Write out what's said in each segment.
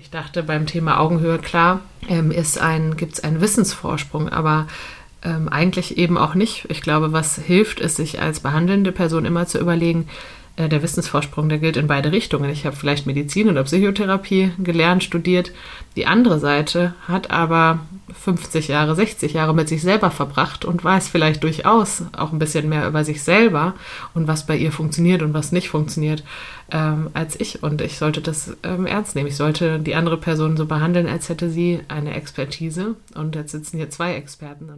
Ich dachte beim Thema Augenhöhe, klar, ähm, gibt es einen Wissensvorsprung, aber ähm, eigentlich eben auch nicht. Ich glaube, was hilft, ist, sich als behandelnde Person immer zu überlegen, äh, der Wissensvorsprung, der gilt in beide Richtungen. Ich habe vielleicht Medizin oder Psychotherapie gelernt, studiert. Die andere Seite hat aber 50 Jahre, 60 Jahre mit sich selber verbracht und weiß vielleicht durchaus auch ein bisschen mehr über sich selber und was bei ihr funktioniert und was nicht funktioniert ähm, als ich. Und ich sollte das ähm, ernst nehmen. Ich sollte die andere Person so behandeln, als hätte sie eine Expertise. Und jetzt sitzen hier zwei Experten.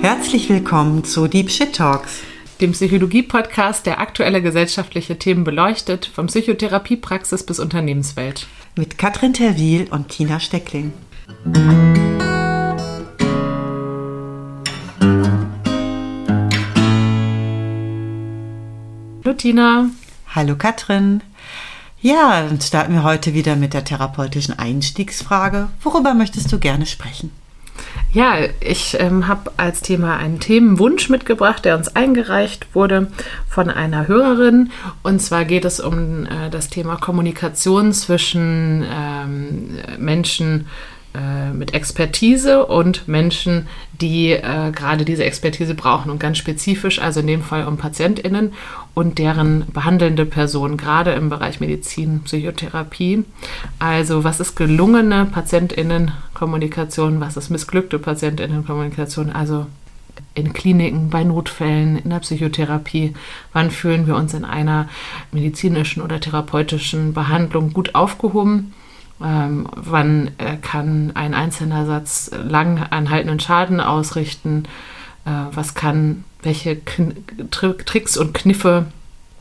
Herzlich willkommen zu Deep Shit Talks dem Psychologie-Podcast, der aktuelle gesellschaftliche Themen beleuchtet, von Psychotherapiepraxis bis Unternehmenswelt. Mit Katrin Terwil und Tina Steckling. Hallo Tina. Hallo Katrin. Ja, dann starten wir heute wieder mit der therapeutischen Einstiegsfrage. Worüber möchtest du gerne sprechen? Ja, ich ähm, habe als Thema einen Themenwunsch mitgebracht, der uns eingereicht wurde von einer Hörerin. Und zwar geht es um äh, das Thema Kommunikation zwischen ähm, Menschen äh, mit Expertise und Menschen, die äh, gerade diese Expertise brauchen und ganz spezifisch, also in dem Fall um PatientInnen und deren behandelnde Personen, gerade im Bereich Medizin, Psychotherapie. Also was ist gelungene PatientInnen-Kommunikation, was ist missglückte PatientInnen-Kommunikation, also in Kliniken, bei Notfällen, in der Psychotherapie. Wann fühlen wir uns in einer medizinischen oder therapeutischen Behandlung gut aufgehoben? Ähm, wann äh, kann ein einzelner Satz lang anhaltenden Schaden ausrichten? Äh, was kann, welche Kn Tricks und Kniffe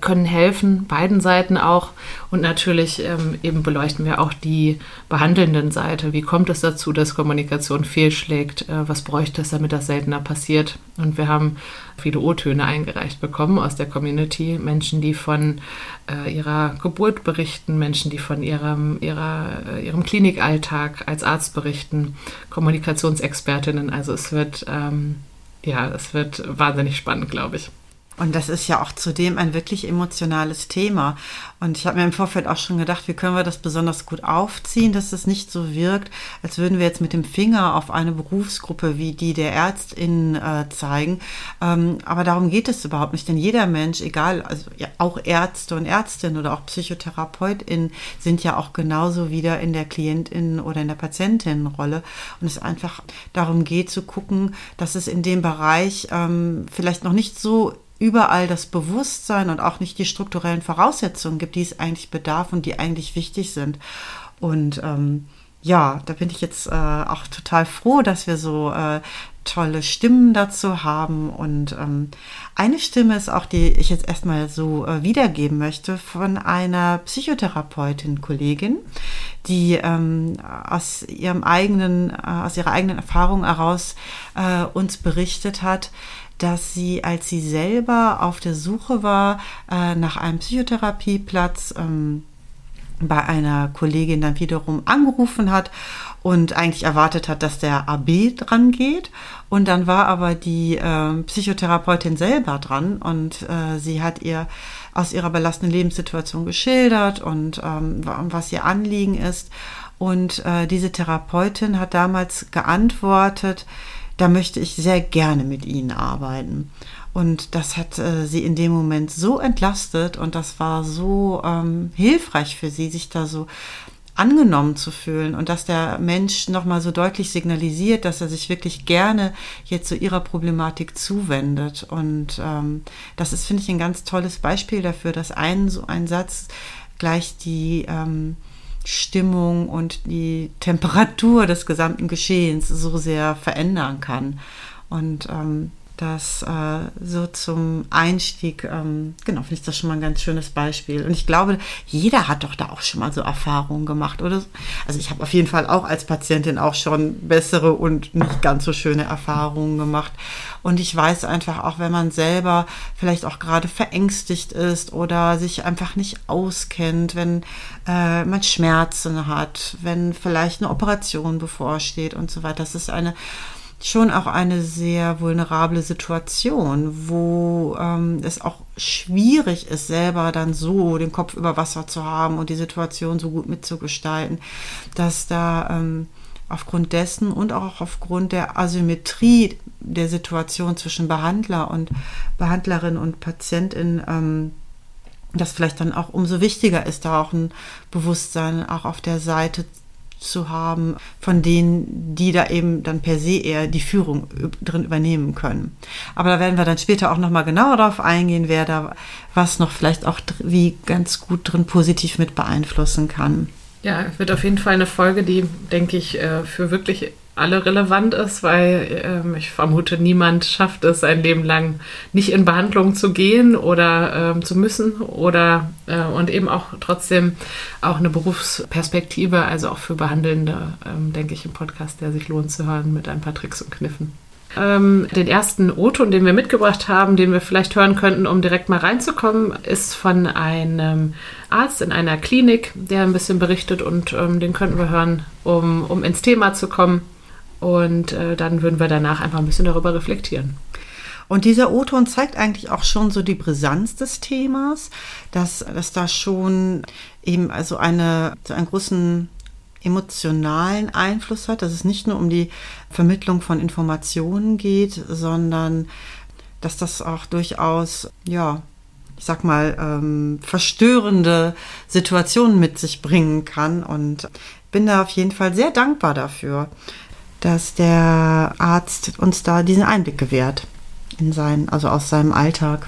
können helfen, beiden Seiten auch. Und natürlich ähm, eben beleuchten wir auch die behandelnden Seite. Wie kommt es dazu, dass Kommunikation fehlschlägt? Äh, was bräuchte es, damit das seltener passiert? Und wir haben viele O-Töne eingereicht bekommen aus der Community. Menschen, die von äh, ihrer Geburt berichten, Menschen, die von ihrem, ihrer, äh, ihrem Klinikalltag als Arzt berichten, Kommunikationsexpertinnen. Also es wird, ähm, ja, es wird wahnsinnig spannend, glaube ich. Und das ist ja auch zudem ein wirklich emotionales Thema. Und ich habe mir im Vorfeld auch schon gedacht, wie können wir das besonders gut aufziehen, dass es nicht so wirkt, als würden wir jetzt mit dem Finger auf eine Berufsgruppe wie die der ÄrztInnen äh, zeigen. Ähm, aber darum geht es überhaupt nicht, denn jeder Mensch, egal, also ja, auch Ärzte und Ärztinnen oder auch PsychotherapeutInnen sind ja auch genauso wieder in der KlientInnen oder in der Patientinnenrolle. Und es einfach darum geht zu gucken, dass es in dem Bereich ähm, vielleicht noch nicht so überall das Bewusstsein und auch nicht die strukturellen Voraussetzungen gibt, die es eigentlich bedarf und die eigentlich wichtig sind. Und ähm, ja, da bin ich jetzt äh, auch total froh, dass wir so äh, tolle Stimmen dazu haben. Und ähm, eine Stimme ist auch, die ich jetzt erstmal so äh, wiedergeben möchte, von einer Psychotherapeutin, Kollegin, die ähm, aus ihrem eigenen, äh, aus ihrer eigenen Erfahrung heraus äh, uns berichtet hat, dass sie, als sie selber auf der Suche war äh, nach einem Psychotherapieplatz, ähm, bei einer Kollegin dann wiederum angerufen hat und eigentlich erwartet hat, dass der AB dran geht. Und dann war aber die äh, Psychotherapeutin selber dran und äh, sie hat ihr aus ihrer belastenden Lebenssituation geschildert und ähm, was ihr Anliegen ist. Und äh, diese Therapeutin hat damals geantwortet, da möchte ich sehr gerne mit ihnen arbeiten. Und das hat äh, sie in dem Moment so entlastet und das war so ähm, hilfreich für sie, sich da so angenommen zu fühlen und dass der Mensch nochmal so deutlich signalisiert, dass er sich wirklich gerne jetzt zu ihrer Problematik zuwendet. Und ähm, das ist, finde ich, ein ganz tolles Beispiel dafür, dass ein so ein Satz gleich die ähm, Stimmung und die Temperatur des gesamten Geschehens so sehr verändern kann. Und ähm, das äh, so zum Einstieg, ähm, genau, finde ich das schon mal ein ganz schönes Beispiel. Und ich glaube, jeder hat doch da auch schon mal so Erfahrungen gemacht, oder? Also ich habe auf jeden Fall auch als Patientin auch schon bessere und nicht ganz so schöne Erfahrungen gemacht. Und ich weiß einfach auch, wenn man selber vielleicht auch gerade verängstigt ist oder sich einfach nicht auskennt, wenn äh, man Schmerzen hat, wenn vielleicht eine Operation bevorsteht und so weiter. Das ist eine schon auch eine sehr vulnerable Situation, wo ähm, es auch schwierig ist, selber dann so den Kopf über Wasser zu haben und die Situation so gut mitzugestalten, dass da ähm, aufgrund dessen und auch aufgrund der Asymmetrie der Situation zwischen Behandler und Behandlerin und Patientin ähm, das vielleicht dann auch umso wichtiger ist, da auch ein Bewusstsein auch auf der Seite zu haben von denen, die da eben dann per se eher die Führung drin übernehmen können. Aber da werden wir dann später auch nochmal genauer darauf eingehen, wer da was noch vielleicht auch wie ganz gut drin positiv mit beeinflussen kann. Ja, wird auf jeden Fall eine Folge, die, denke ich, äh, für wirklich alle relevant ist, weil ähm, ich vermute, niemand schafft es sein Leben lang nicht in Behandlung zu gehen oder ähm, zu müssen oder äh, und eben auch trotzdem auch eine Berufsperspektive, also auch für Behandelnde, ähm, denke ich, im Podcast, der sich lohnt zu hören mit ein paar Tricks und Kniffen. Ähm, den ersten O-Ton, den wir mitgebracht haben, den wir vielleicht hören könnten, um direkt mal reinzukommen, ist von einem Arzt in einer Klinik, der ein bisschen berichtet und ähm, den könnten wir hören, um, um ins Thema zu kommen. Und äh, dann würden wir danach einfach ein bisschen darüber reflektieren. Und dieser O-Ton zeigt eigentlich auch schon so die Brisanz des Themas, dass, dass da schon eben also eine, so einen großen emotionalen Einfluss hat, dass es nicht nur um die Vermittlung von Informationen geht, sondern dass das auch durchaus, ja, ich sag mal, ähm, verstörende Situationen mit sich bringen kann. Und bin da auf jeden Fall sehr dankbar dafür, dass der Arzt uns da diesen Einblick gewährt in sein, also aus seinem Alltag.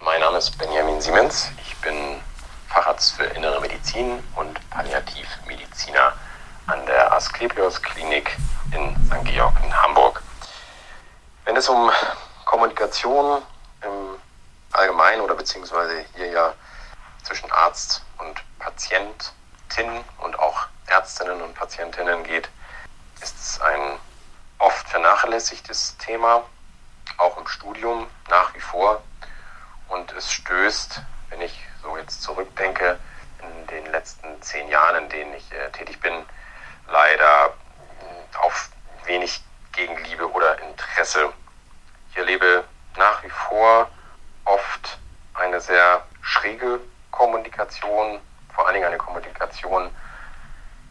Mein Name ist Benjamin Siemens. Ich bin Facharzt für Innere Medizin und Palliativmediziner an der Asklepios Klinik in St. Georg in Hamburg. Wenn es um Kommunikation im Allgemeinen oder beziehungsweise hier ja zwischen Arzt und Patientin und auch Ärztinnen und Patientinnen geht, ist es ein oft vernachlässigtes Thema, auch im Studium nach wie vor. Und es stößt, wenn ich so jetzt zurückdenke, in den letzten zehn Jahren, in denen ich äh, tätig bin, leider auf wenig Gegenliebe oder Interesse. Ich erlebe nach wie vor oft eine sehr schräge Kommunikation, vor allen Dingen eine Kommunikation,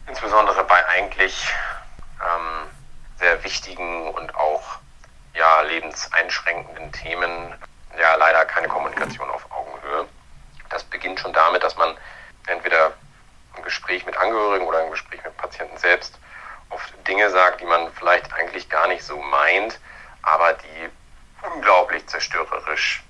insbesondere bei eigentlich ähm, sehr wichtigen und auch ja, lebenseinschränkenden Themen ja leider keine Kommunikation auf Augenhöhe. Das beginnt schon damit, dass man entweder im Gespräch mit Angehörigen oder im Gespräch mit Patienten selbst oft Dinge sagt, die man vielleicht eigentlich gar nicht so meint, aber die unglaublich zerstörerisch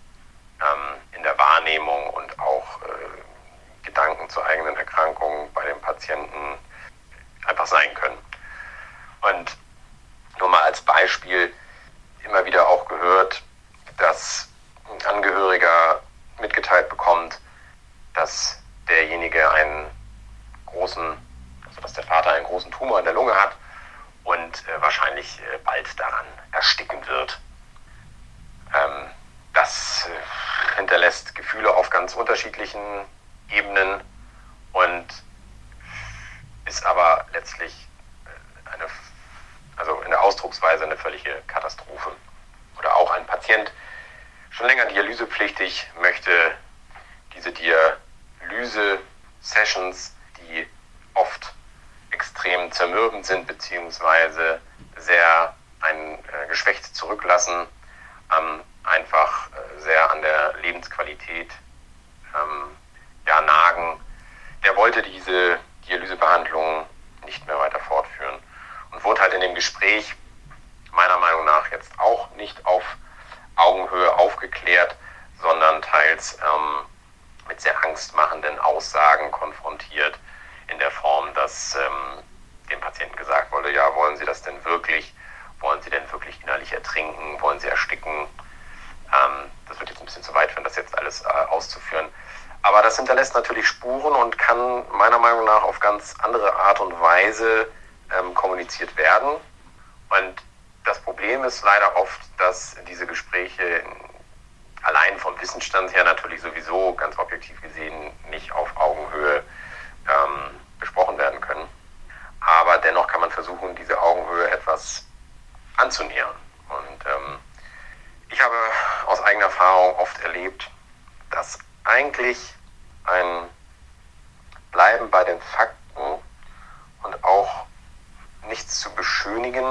Weise ähm, kommuniziert werden. Und das Problem ist leider oft, dass diese Gespräche allein vom Wissensstand her natürlich sowieso ganz objektiv gesehen nicht auf Augenhöhe ähm, besprochen werden können. Aber dennoch kann man versuchen, diese Augenhöhe etwas wirklich ein Bleiben bei den Fakten und auch nichts zu beschönigen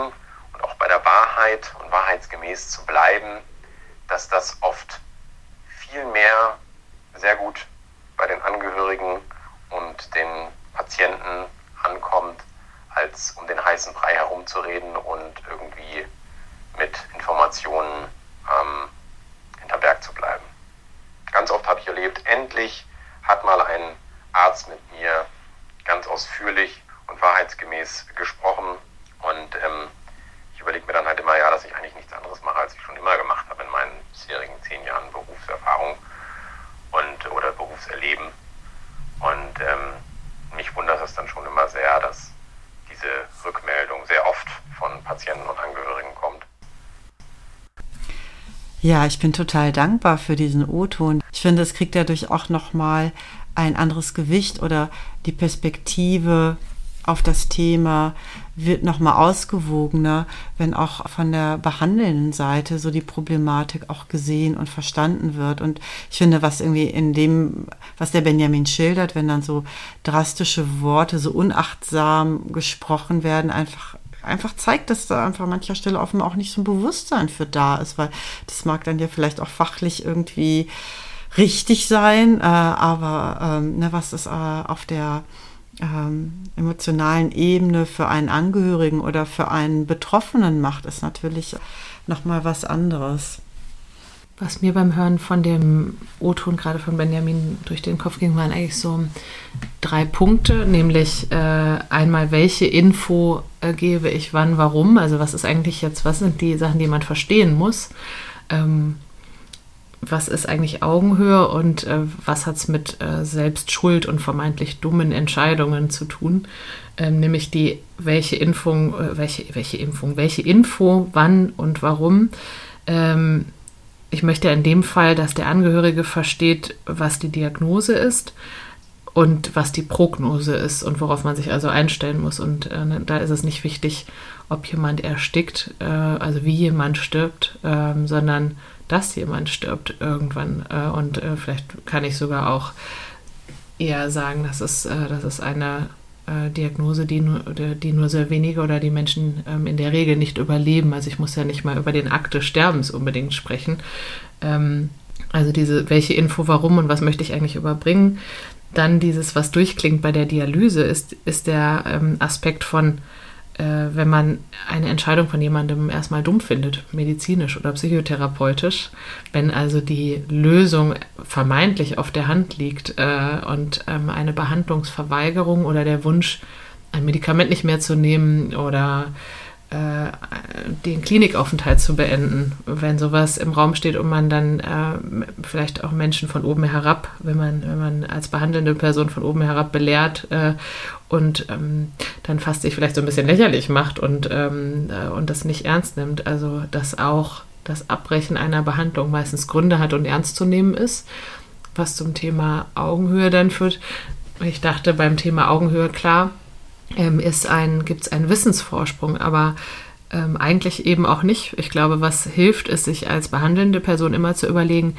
und auch bei der Wahrheit und wahrheitsgemäß zu bleiben, dass das oft viel mehr sehr gut bei den Angehörigen und den Patienten ankommt, als um den heißen Brei herumzureden und irgendwie mit Informationen ähm, hinter Berg zu bleiben. Ganz oft habe ich erlebt, endlich hat mal ein Arzt mit mir ganz ausführlich und wahrheitsgemäß gesprochen und ähm, ich überlege mir dann halt immer, ja, dass ich eigentlich nichts anderes mache, als ich schon immer gemacht habe in meinen bisherigen zehn Jahren Berufserfahrung und oder Berufserleben. Und ähm, mich wundert es dann schon immer sehr, dass diese Rückmeldung sehr oft von Patienten und Angehörigen kommt. Ja, ich bin total dankbar für diesen O-Ton. Ich finde, es kriegt dadurch auch nochmal ein anderes Gewicht oder die Perspektive auf das Thema wird nochmal ausgewogener, wenn auch von der behandelnden Seite so die Problematik auch gesehen und verstanden wird. Und ich finde, was irgendwie in dem, was der Benjamin schildert, wenn dann so drastische Worte so unachtsam gesprochen werden, einfach einfach zeigt, dass da einfach an mancher Stelle offenbar auch nicht so ein Bewusstsein für da ist, weil das mag dann ja vielleicht auch fachlich irgendwie richtig sein, äh, aber ähm, ne, was ist äh, auf der ähm, emotionalen Ebene für einen Angehörigen oder für einen Betroffenen macht, ist natürlich nochmal was anderes. Was mir beim Hören von dem O-Ton gerade von Benjamin durch den Kopf ging, waren eigentlich so drei Punkte, nämlich äh, einmal, welche Info äh, gebe ich wann, warum, also was ist eigentlich jetzt, was sind die Sachen, die man verstehen muss, ähm, was ist eigentlich Augenhöhe und äh, was hat es mit äh, Selbstschuld und vermeintlich dummen Entscheidungen zu tun. Ähm, nämlich die, welche Impfung, äh, welche, welche Impfung, welche Info, wann und warum. Ähm, ich möchte in dem Fall, dass der Angehörige versteht, was die Diagnose ist und was die Prognose ist und worauf man sich also einstellen muss. Und äh, ne, da ist es nicht wichtig, ob jemand erstickt, äh, also wie jemand stirbt, ähm, sondern dass jemand stirbt irgendwann. Äh, und äh, vielleicht kann ich sogar auch eher sagen, das ist, äh, das ist eine äh, Diagnose, die nur, die nur sehr wenige oder die Menschen ähm, in der Regel nicht überleben. Also ich muss ja nicht mal über den Akt des Sterbens unbedingt sprechen. Ähm, also diese, welche Info, warum und was möchte ich eigentlich überbringen. Dann dieses, was durchklingt bei der Dialyse, ist, ist der ähm, Aspekt von, wenn man eine Entscheidung von jemandem erstmal dumm findet, medizinisch oder psychotherapeutisch, wenn also die Lösung vermeintlich auf der Hand liegt äh, und ähm, eine Behandlungsverweigerung oder der Wunsch, ein Medikament nicht mehr zu nehmen oder äh, den Klinikaufenthalt zu beenden, wenn sowas im Raum steht und man dann äh, vielleicht auch Menschen von oben herab, wenn man, wenn man als behandelnde Person von oben herab belehrt äh, und ähm, dann fast sich vielleicht so ein bisschen lächerlich macht und, ähm, äh, und das nicht ernst nimmt. Also dass auch das Abbrechen einer Behandlung meistens Gründe hat und ernst zu nehmen ist, was zum Thema Augenhöhe dann führt. Ich dachte beim Thema Augenhöhe klar, ähm, ein, gibt es einen Wissensvorsprung, aber ähm, eigentlich eben auch nicht. Ich glaube, was hilft, ist, sich als behandelnde Person immer zu überlegen,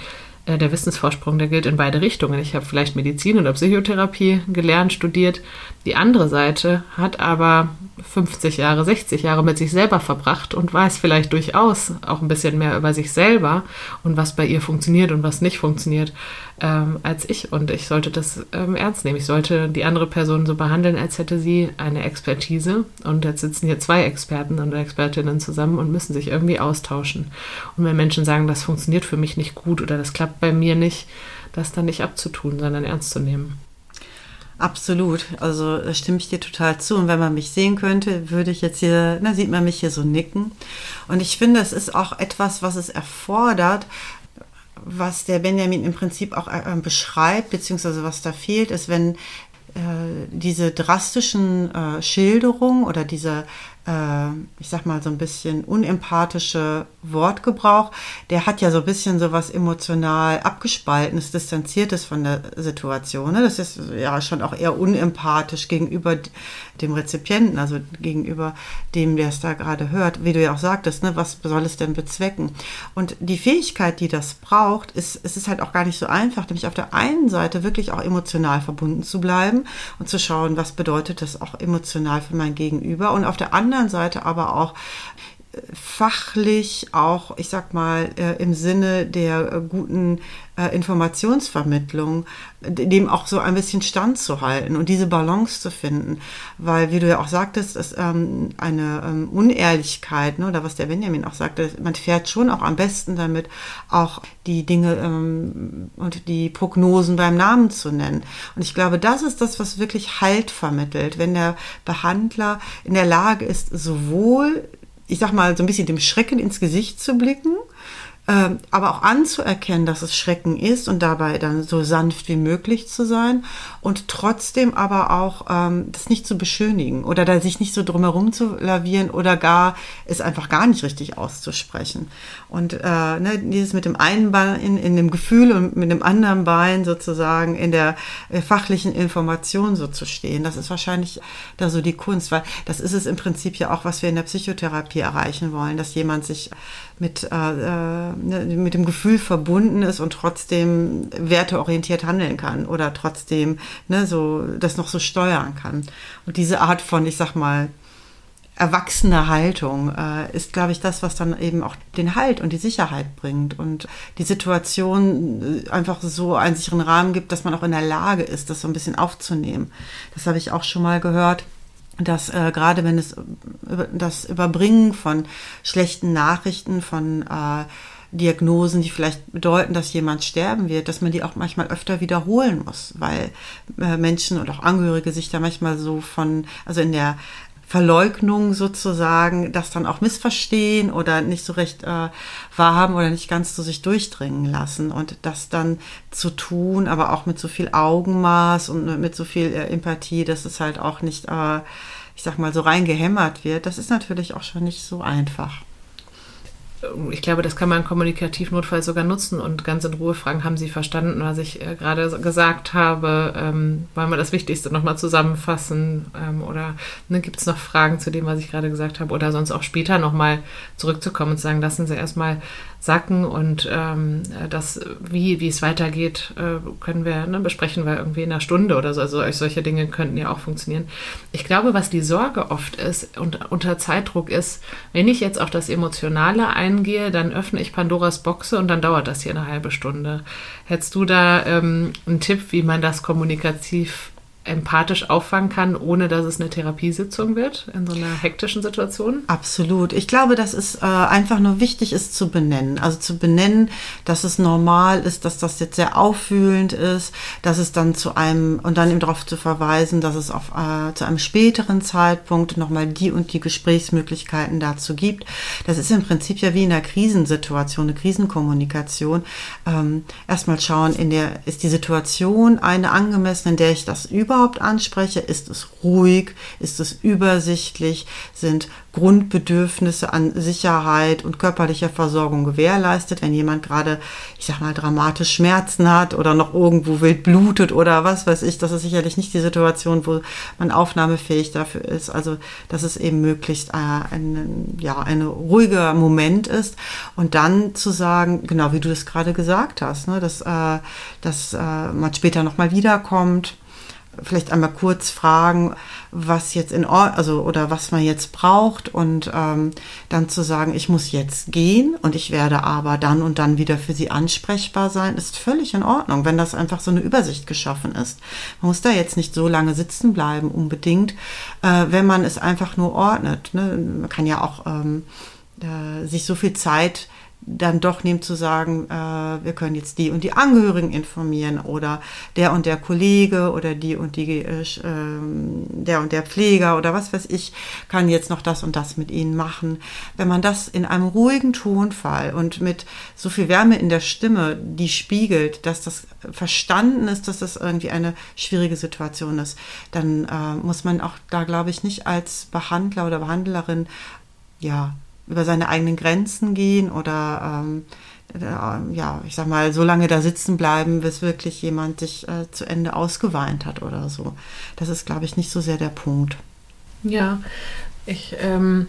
äh, der Wissensvorsprung, der gilt in beide Richtungen. Ich habe vielleicht Medizin oder Psychotherapie gelernt, studiert. Die andere Seite hat aber 50 Jahre, 60 Jahre mit sich selber verbracht und weiß vielleicht durchaus auch ein bisschen mehr über sich selber und was bei ihr funktioniert und was nicht funktioniert ähm, als ich. Und ich sollte das ähm, ernst nehmen. Ich sollte die andere Person so behandeln, als hätte sie eine Expertise. Und jetzt sitzen hier zwei Experten und Expertinnen zusammen und müssen sich irgendwie austauschen. Und wenn Menschen sagen, das funktioniert für mich nicht gut oder das klappt bei mir nicht, das dann nicht abzutun, sondern ernst zu nehmen. Absolut. Also da stimme ich dir total zu. Und wenn man mich sehen könnte, würde ich jetzt hier, na, sieht man mich hier so nicken. Und ich finde, es ist auch etwas, was es erfordert, was der Benjamin im Prinzip auch äh, beschreibt, beziehungsweise was da fehlt, ist, wenn äh, diese drastischen äh, Schilderungen oder diese äh, ich sag mal, so ein bisschen unempathische Wortgebrauch, der hat ja so ein bisschen so was emotional abgespaltenes, distanziertes von der Situation. Ne? Das ist ja schon auch eher unempathisch gegenüber dem Rezipienten, also gegenüber dem, der es da gerade hört, wie du ja auch sagtest, ne? was soll es denn bezwecken? Und die Fähigkeit, die das braucht, ist, es ist halt auch gar nicht so einfach, nämlich auf der einen Seite wirklich auch emotional verbunden zu bleiben und zu schauen, was bedeutet das auch emotional für mein Gegenüber und auf der anderen Seite aber auch fachlich auch, ich sag mal, äh, im Sinne der äh, guten äh, Informationsvermittlung, dem auch so ein bisschen standzuhalten und diese Balance zu finden. Weil, wie du ja auch sagtest, ist ähm, eine ähm, Unehrlichkeit, ne, oder was der Benjamin auch sagte, man fährt schon auch am besten damit, auch die Dinge ähm, und die Prognosen beim Namen zu nennen. Und ich glaube, das ist das, was wirklich Halt vermittelt, wenn der Behandler in der Lage ist, sowohl ich sag mal, so ein bisschen dem Schrecken ins Gesicht zu blicken ähm, aber auch anzuerkennen, dass es Schrecken ist und dabei dann so sanft wie möglich zu sein und trotzdem aber auch ähm, das nicht zu beschönigen oder da sich nicht so drumherum zu lavieren oder gar es einfach gar nicht richtig auszusprechen. Und äh, ne, dieses mit dem einen Bein in, in dem Gefühl und mit dem anderen Bein sozusagen in der äh, fachlichen Information so zu stehen, das ist wahrscheinlich da so die Kunst, weil das ist es im Prinzip ja auch, was wir in der Psychotherapie erreichen wollen, dass jemand sich mit, äh, äh, ne, mit dem Gefühl verbunden ist und trotzdem werteorientiert handeln kann oder trotzdem ne, so das noch so steuern kann. Und diese Art von, ich sag mal, erwachsene Haltung äh, ist, glaube ich, das, was dann eben auch den Halt und die Sicherheit bringt und die Situation äh, einfach so einen sicheren Rahmen gibt, dass man auch in der Lage ist, das so ein bisschen aufzunehmen. Das habe ich auch schon mal gehört dass äh, gerade wenn es über, das Überbringen von schlechten Nachrichten, von äh, Diagnosen, die vielleicht bedeuten, dass jemand sterben wird, dass man die auch manchmal öfter wiederholen muss, weil äh, Menschen und auch Angehörige sich da manchmal so von, also in der Verleugnung sozusagen, das dann auch missverstehen oder nicht so recht äh, wahrhaben oder nicht ganz zu sich durchdringen lassen und das dann zu tun, aber auch mit so viel Augenmaß und mit so viel äh, Empathie, dass es halt auch nicht, äh, ich sag mal, so reingehämmert wird, das ist natürlich auch schon nicht so einfach ich glaube, das kann man kommunikativ notfalls sogar nutzen und ganz in Ruhe fragen, haben Sie verstanden, was ich äh, gerade gesagt habe? Ähm, wollen wir das Wichtigste nochmal zusammenfassen? Ähm, oder ne, gibt es noch Fragen zu dem, was ich gerade gesagt habe? Oder sonst auch später nochmal zurückzukommen und zu sagen, lassen Sie erstmal sacken und ähm, das, wie, wie es weitergeht, äh, können wir ne, besprechen, weil irgendwie in einer Stunde oder so. Also solche Dinge könnten ja auch funktionieren. Ich glaube, was die Sorge oft ist und unter Zeitdruck ist, wenn ich jetzt auf das Emotionale eingehe, dann öffne ich Pandoras Boxe und dann dauert das hier eine halbe Stunde. Hättest du da ähm, einen Tipp, wie man das kommunikativ empathisch auffangen kann, ohne dass es eine Therapiesitzung wird in so einer hektischen Situation? Absolut. Ich glaube, dass es äh, einfach nur wichtig ist zu benennen. Also zu benennen, dass es normal ist, dass das jetzt sehr auffühlend ist, dass es dann zu einem und dann eben darauf zu verweisen, dass es auf, äh, zu einem späteren Zeitpunkt nochmal die und die Gesprächsmöglichkeiten dazu gibt. Das ist im Prinzip ja wie in einer Krisensituation, eine Krisenkommunikation. Ähm, erstmal schauen, in der ist die Situation eine angemessene, in der ich das über überhaupt anspreche? Ist es ruhig? Ist es übersichtlich? Sind Grundbedürfnisse an Sicherheit und körperlicher Versorgung gewährleistet? Wenn jemand gerade, ich sag mal, dramatisch Schmerzen hat oder noch irgendwo wild blutet oder was weiß ich, das ist sicherlich nicht die Situation, wo man aufnahmefähig dafür ist. Also, dass es eben möglichst äh, ein, ja, ein ruhiger Moment ist. Und dann zu sagen, genau wie du es gerade gesagt hast, ne, dass, äh, dass äh, man später nochmal wiederkommt vielleicht einmal kurz fragen, was jetzt in Ordnung, also oder was man jetzt braucht und ähm, dann zu sagen, ich muss jetzt gehen und ich werde aber dann und dann wieder für Sie ansprechbar sein, ist völlig in Ordnung, wenn das einfach so eine Übersicht geschaffen ist. Man muss da jetzt nicht so lange sitzen bleiben unbedingt, äh, wenn man es einfach nur ordnet. Ne? Man kann ja auch ähm, äh, sich so viel Zeit dann doch nehmen zu sagen, äh, wir können jetzt die und die Angehörigen informieren oder der und der Kollege oder die und die, äh, ähm, der und der Pfleger oder was weiß ich, kann jetzt noch das und das mit ihnen machen. Wenn man das in einem ruhigen Tonfall und mit so viel Wärme in der Stimme, die spiegelt, dass das verstanden ist, dass das irgendwie eine schwierige Situation ist, dann äh, muss man auch da, glaube ich, nicht als Behandler oder Behandlerin ja, über seine eigenen Grenzen gehen oder ähm, äh, ja, ich sag mal, so lange da sitzen bleiben, bis wirklich jemand sich äh, zu Ende ausgeweint hat oder so. Das ist, glaube ich, nicht so sehr der Punkt. Ja, ich ähm,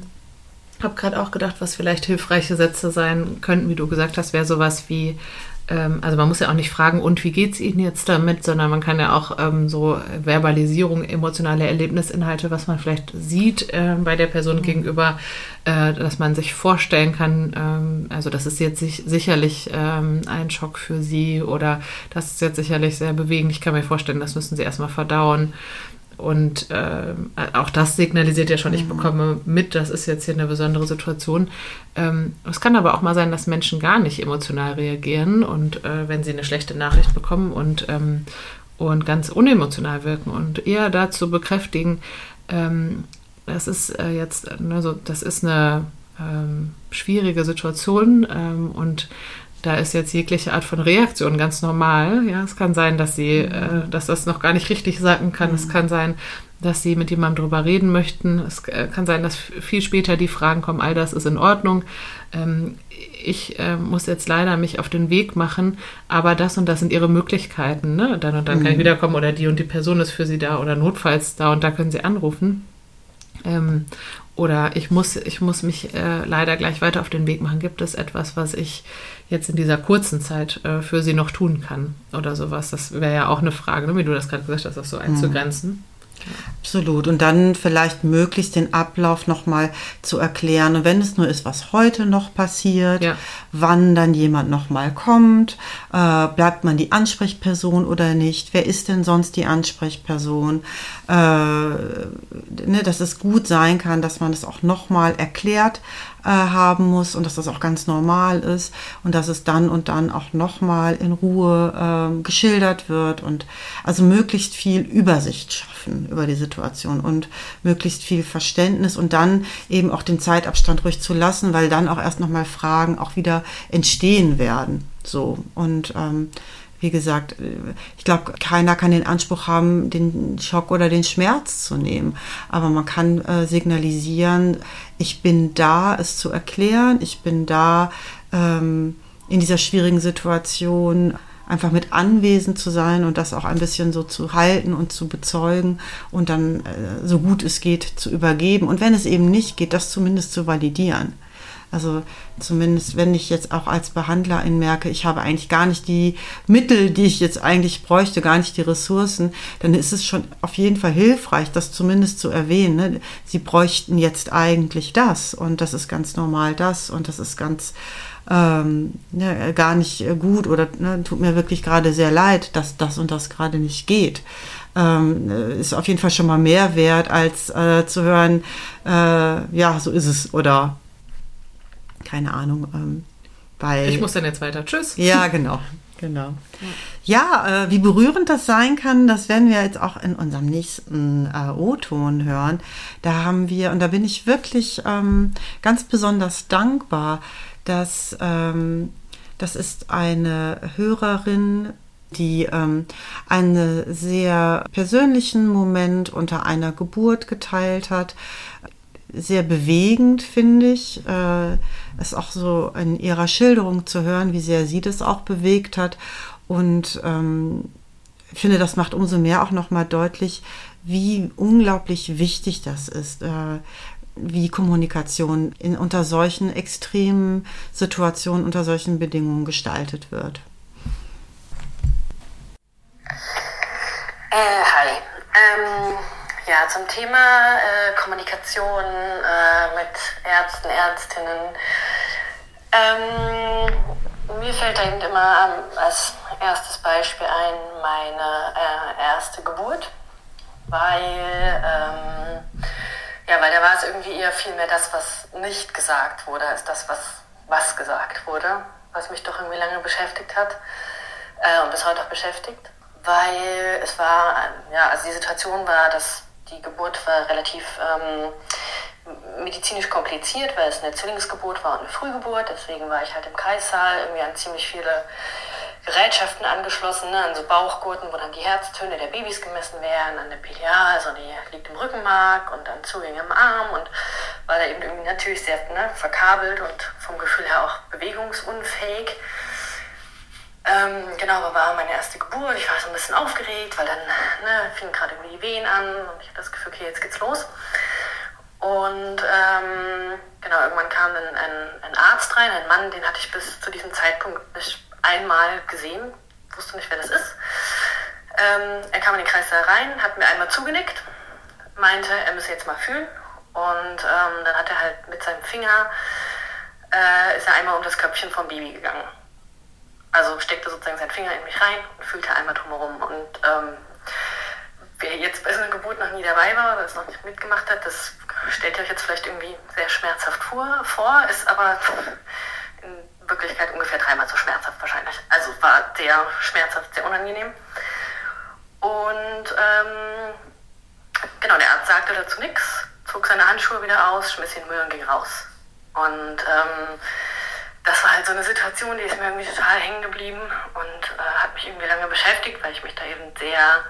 habe gerade auch gedacht, was vielleicht hilfreiche Sätze sein könnten, wie du gesagt hast, wäre sowas wie, ähm, also man muss ja auch nicht fragen, und wie geht es Ihnen jetzt damit, sondern man kann ja auch ähm, so Verbalisierung, emotionale Erlebnisinhalte, was man vielleicht sieht äh, bei der Person mhm. gegenüber, äh, dass man sich vorstellen kann, ähm, also das ist jetzt sich, sicherlich ähm, ein Schock für Sie oder das ist jetzt sicherlich sehr bewegend. Ich kann mir vorstellen, das müssen Sie erstmal verdauen. Und äh, auch das signalisiert ja schon, ich mhm. bekomme mit, das ist jetzt hier eine besondere Situation. Ähm, es kann aber auch mal sein, dass Menschen gar nicht emotional reagieren und äh, wenn sie eine schlechte Nachricht bekommen und, ähm, und ganz unemotional wirken und eher dazu bekräftigen, ähm, das ist äh, jetzt, ne, so, das ist eine ähm, schwierige Situation ähm, und da ist jetzt jegliche Art von Reaktion ganz normal. Ja, es kann sein, dass sie, äh, dass das noch gar nicht richtig sagen kann. Mhm. Es kann sein, dass sie mit jemandem drüber reden möchten. Es äh, kann sein, dass viel später die Fragen kommen, all das ist in Ordnung. Ähm, ich äh, muss jetzt leider mich auf den Weg machen, aber das und das sind ihre Möglichkeiten. Ne? Dann und dann mhm. kann ich mhm. wiederkommen oder die und die Person ist für sie da oder notfalls da und da können sie anrufen. Ähm, oder ich muss, ich muss mich äh, leider gleich weiter auf den Weg machen. Gibt es etwas, was ich jetzt in dieser kurzen Zeit äh, für sie noch tun kann oder sowas? Das wäre ja auch eine Frage, ne? wie du das gerade gesagt hast, das so einzugrenzen. Absolut. Und dann vielleicht möglichst den Ablauf nochmal zu erklären. Und wenn es nur ist, was heute noch passiert, ja. wann dann jemand nochmal kommt, äh, bleibt man die Ansprechperson oder nicht? Wer ist denn sonst die Ansprechperson? Äh, ne, dass es gut sein kann, dass man es das auch nochmal erklärt äh, haben muss und dass das auch ganz normal ist und dass es dann und dann auch nochmal in Ruhe äh, geschildert wird und also möglichst viel Übersicht schaffen über die Situation und möglichst viel Verständnis und dann eben auch den Zeitabstand ruhig zu lassen, weil dann auch erst nochmal Fragen auch wieder entstehen werden. So und ähm, wie gesagt, ich glaube, keiner kann den Anspruch haben, den Schock oder den Schmerz zu nehmen. Aber man kann äh, signalisieren, ich bin da, es zu erklären, ich bin da, ähm, in dieser schwierigen Situation einfach mit anwesend zu sein und das auch ein bisschen so zu halten und zu bezeugen und dann äh, so gut es geht zu übergeben. Und wenn es eben nicht geht, das zumindest zu validieren. Also zumindest, wenn ich jetzt auch als Behandlerin merke, ich habe eigentlich gar nicht die Mittel, die ich jetzt eigentlich bräuchte, gar nicht die Ressourcen, dann ist es schon auf jeden Fall hilfreich, das zumindest zu erwähnen. Ne? Sie bräuchten jetzt eigentlich das und das ist ganz normal das und das ist ganz ähm, ne, gar nicht gut oder ne, tut mir wirklich gerade sehr leid, dass das und das gerade nicht geht. Ähm, ist auf jeden Fall schon mal mehr wert, als äh, zu hören, äh, ja, so ist es oder keine Ahnung. Ähm, weil, ich muss dann jetzt weiter. Tschüss. Ja, genau. Genau. Ja, äh, wie berührend das sein kann, das werden wir jetzt auch in unserem nächsten äh, O-Ton hören. Da haben wir, und da bin ich wirklich ähm, ganz besonders dankbar, dass ähm, das ist eine Hörerin, die ähm, einen sehr persönlichen Moment unter einer Geburt geteilt hat sehr bewegend, finde ich. Äh, es auch so in ihrer Schilderung zu hören, wie sehr sie das auch bewegt hat. Und ähm, finde, das macht umso mehr auch nochmal deutlich, wie unglaublich wichtig das ist, äh, wie Kommunikation in, unter solchen extremen Situationen, unter solchen Bedingungen gestaltet wird. Äh, hi. Ähm ja, zum Thema äh, Kommunikation äh, mit Ärzten, Ärztinnen. Ähm, mir fällt da eben immer als erstes Beispiel ein meine äh, erste Geburt, weil, ähm, ja, weil da war es irgendwie eher viel mehr das, was nicht gesagt wurde, als das, was was gesagt wurde, was mich doch irgendwie lange beschäftigt hat äh, und bis heute auch beschäftigt, weil es war, ja, also die Situation war, dass die Geburt war relativ ähm, medizinisch kompliziert, weil es eine Zwillingsgeburt war und eine Frühgeburt. Deswegen war ich halt im Kreissaal, irgendwie an ziemlich viele Gerätschaften angeschlossen, ne, an so Bauchgurten, wo dann die Herztöne der Babys gemessen werden, an der PDA, also die liegt im Rückenmark und dann Zugänge im Arm und war da eben irgendwie natürlich sehr ne, verkabelt und vom Gefühl her auch bewegungsunfähig. Ähm, genau, aber war meine erste Geburt. Ich war so ein bisschen aufgeregt, weil dann ne, fingen gerade irgendwie die Wehen an und ich hatte das Gefühl, okay, jetzt geht's los. Und ähm, genau, irgendwann kam dann ein, ein, Arzt rein, ein Mann, den hatte ich bis zu diesem Zeitpunkt nicht einmal gesehen, wusste nicht, wer das ist. Ähm, er kam in den Kreis da rein, hat mir einmal zugenickt, meinte, er müsse jetzt mal fühlen. Und ähm, dann hat er halt mit seinem Finger, äh, ist er einmal um das Köpfchen vom Baby gegangen. Also steckte sozusagen seinen Finger in mich rein und fühlte einmal drumherum. Und ähm, wer jetzt bei so einer Geburt noch nie dabei war oder es noch nicht mitgemacht hat, das stellt ihr euch jetzt vielleicht irgendwie sehr schmerzhaft vor, vor ist aber in Wirklichkeit ungefähr dreimal so schmerzhaft wahrscheinlich. Also war sehr schmerzhaft, sehr unangenehm. Und ähm, genau, der Arzt sagte dazu nichts, zog seine Handschuhe wieder aus, schmiss den Müll und ging raus. Und ähm, das war halt so eine Situation, die ist mir irgendwie total hängen geblieben und äh, hat mich irgendwie lange beschäftigt, weil ich mich da eben sehr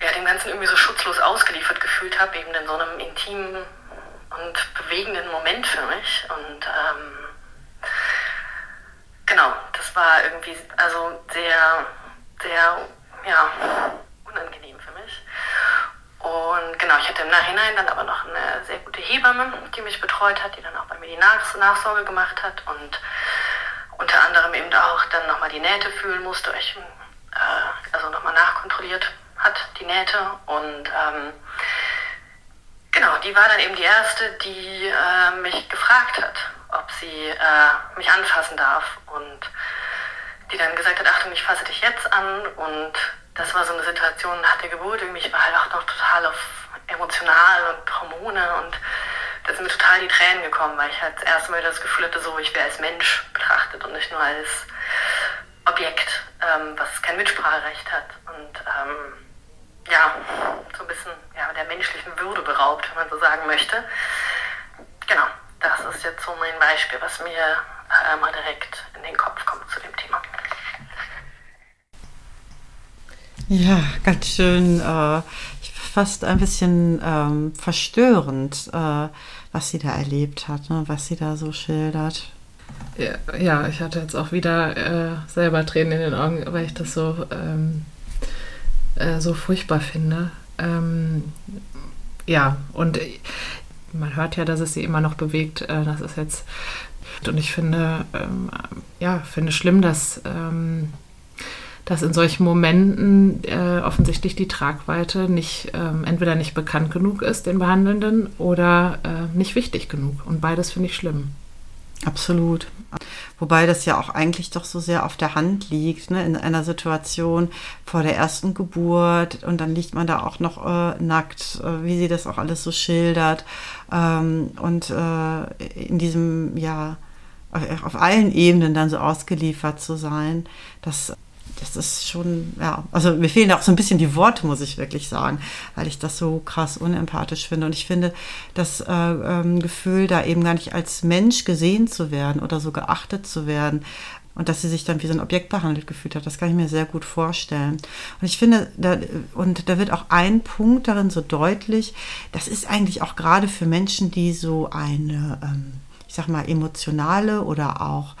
ja, dem Ganzen irgendwie so schutzlos ausgeliefert gefühlt habe, eben in so einem intimen und bewegenden Moment für mich. Und ähm, genau, das war irgendwie also sehr, sehr, ja, unangenehm für mich. Und genau, ich hatte im Nachhinein dann aber noch eine sehr gute Hebamme, die mich betreut hat, die dann auch bei mir die Nach Nachsorge gemacht hat und unter anderem eben auch dann nochmal die Nähte fühlen musste, ich, äh, also nochmal nachkontrolliert hat, die Nähte. Und ähm, genau, die war dann eben die erste, die äh, mich gefragt hat, ob sie äh, mich anfassen darf. Und die dann gesagt hat, Achtung, ich fasse dich jetzt an. Und das war so eine Situation nach der Geburt. Irgendwie, ich war halt auch noch total auf emotional und Hormone und da sind mir total die Tränen gekommen, weil ich halt das erste Mal das Gefühl hatte, so ich wäre als Mensch betrachtet und nicht nur als Objekt, ähm, was kein Mitspracherecht hat. Und ähm, ja, bisschen ja, der menschlichen Würde beraubt, wenn man so sagen möchte. Genau, das ist jetzt so mein Beispiel, was mir äh, mal direkt in den Kopf kommt zu dem Thema. Ja, ganz schön, äh, fast ein bisschen ähm, verstörend, äh, was sie da erlebt hat, ne, was sie da so schildert. Ja, ja, ich hatte jetzt auch wieder äh, selber Tränen in den Augen, weil ich das so ähm, äh, so furchtbar finde. Ähm, ja, und man hört ja, dass es sie immer noch bewegt. Äh, das ist jetzt. Und ich finde, ähm, ja, finde schlimm, dass, ähm, dass in solchen Momenten äh, offensichtlich die Tragweite nicht ähm, entweder nicht bekannt genug ist den Behandelnden oder äh, nicht wichtig genug. Und beides finde ich schlimm. Absolut. Wobei das ja auch eigentlich doch so sehr auf der Hand liegt, ne? in einer Situation vor der ersten Geburt und dann liegt man da auch noch äh, nackt, äh, wie sie das auch alles so schildert. Ähm, und äh, in diesem, ja, auf allen Ebenen dann so ausgeliefert zu sein, das das ist schon, ja, also mir fehlen auch so ein bisschen die Worte, muss ich wirklich sagen, weil ich das so krass unempathisch finde. Und ich finde das äh, ähm, Gefühl, da eben gar nicht als Mensch gesehen zu werden oder so geachtet zu werden, und dass sie sich dann wie so ein Objekt behandelt gefühlt hat. Das kann ich mir sehr gut vorstellen. Und ich finde, da, und da wird auch ein Punkt darin so deutlich, das ist eigentlich auch gerade für Menschen, die so eine, ähm, ich sag mal, emotionale oder auch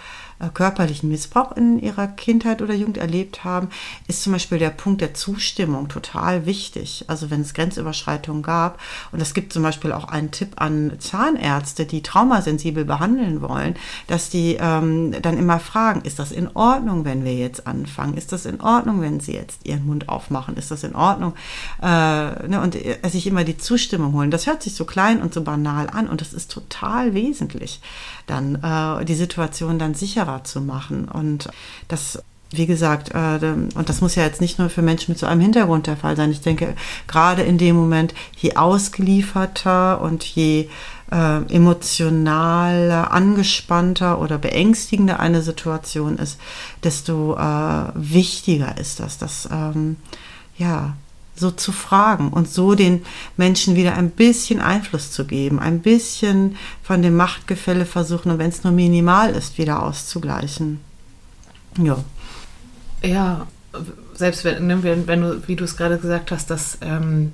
körperlichen Missbrauch in ihrer Kindheit oder Jugend erlebt haben, ist zum Beispiel der Punkt der Zustimmung total wichtig. Also wenn es Grenzüberschreitungen gab. Und es gibt zum Beispiel auch einen Tipp an Zahnärzte, die traumasensibel behandeln wollen, dass die ähm, dann immer fragen, ist das in Ordnung, wenn wir jetzt anfangen? Ist das in Ordnung, wenn sie jetzt ihren Mund aufmachen? Ist das in Ordnung? Äh, ne, und äh, sich immer die Zustimmung holen. Das hört sich so klein und so banal an und das ist total wesentlich, dann äh, die Situation dann sicherer zu machen. Und das wie gesagt, äh, und das muss ja jetzt nicht nur für Menschen mit so einem Hintergrund der Fall sein. Ich denke, gerade in dem Moment, je ausgelieferter und je äh, emotional angespannter oder beängstigender eine Situation ist, desto äh, wichtiger ist das, das ähm, ja so zu fragen und so den Menschen wieder ein bisschen Einfluss zu geben, ein bisschen von dem Machtgefälle versuchen und wenn es nur minimal ist, wieder auszugleichen. Ja. Ja, selbst wenn, ne, wenn, wenn du, wie du es gerade gesagt hast, dass ähm,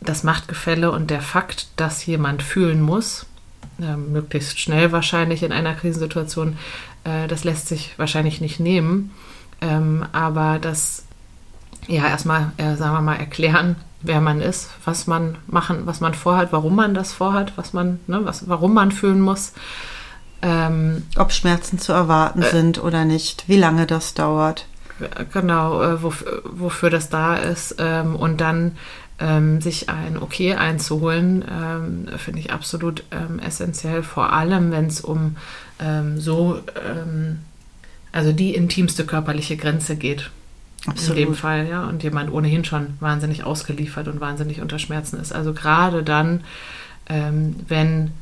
das Machtgefälle und der Fakt, dass jemand fühlen muss, äh, möglichst schnell wahrscheinlich in einer Krisensituation, äh, das lässt sich wahrscheinlich nicht nehmen. Ähm, aber das, ja, erstmal, äh, sagen wir mal, erklären, wer man ist, was man machen, was man vorhat, warum man das vorhat, was man, ne, was, warum man fühlen muss. Ähm, Ob Schmerzen zu erwarten äh, sind oder nicht, wie lange das dauert. Genau, äh, wofür, wofür, das da ist. Ähm, und dann ähm, sich ein Okay einzuholen, ähm, finde ich absolut ähm, essentiell, vor allem wenn es um ähm, so, also die intimste körperliche Grenze geht. Absolut. In dem Fall, ja, und jemand ohnehin schon wahnsinnig ausgeliefert und wahnsinnig unter Schmerzen ist. Also gerade dann, ähm, wenn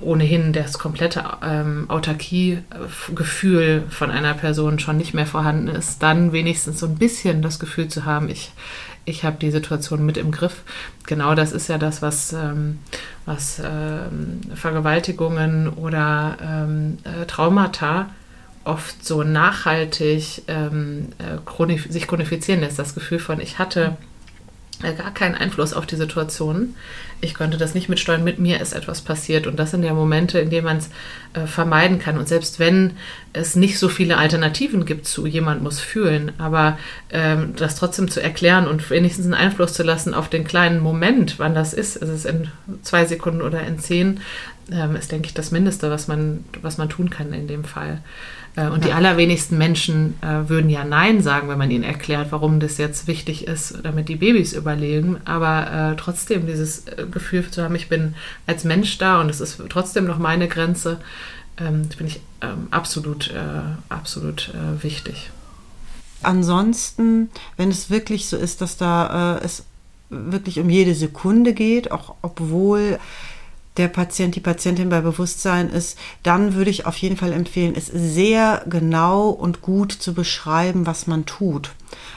ohnehin das komplette ähm, Autarkie-Gefühl von einer Person schon nicht mehr vorhanden ist, dann wenigstens so ein bisschen das Gefühl zu haben, ich, ich habe die Situation mit im Griff. Genau das ist ja das, was, ähm, was ähm, Vergewaltigungen oder ähm, äh, Traumata oft so nachhaltig ähm, äh, chronif sich chronifizieren lässt. Das Gefühl von, ich hatte äh, gar keinen Einfluss auf die Situation. Ich konnte das nicht mitsteuern, mit mir ist etwas passiert. Und das sind ja Momente, in denen man es äh, vermeiden kann. Und selbst wenn es nicht so viele Alternativen gibt zu jemand muss fühlen, aber ähm, das trotzdem zu erklären und wenigstens einen Einfluss zu lassen auf den kleinen Moment, wann das ist, ist es in zwei Sekunden oder in zehn, ähm, ist, denke ich, das Mindeste, was man, was man tun kann in dem Fall. Äh, und die allerwenigsten Menschen äh, würden ja Nein sagen, wenn man ihnen erklärt, warum das jetzt wichtig ist, damit die Babys überleben. Aber äh, trotzdem dieses äh, Gefühl zu haben, ich bin als Mensch da und es ist trotzdem noch meine Grenze, ähm, finde ich ähm, absolut, äh, absolut äh, wichtig. Ansonsten, wenn es wirklich so ist, dass da es wirklich um jede Sekunde geht, auch obwohl der Patient, die Patientin bei Bewusstsein ist, dann würde ich auf jeden Fall empfehlen, es sehr genau und gut zu beschreiben, was man tut.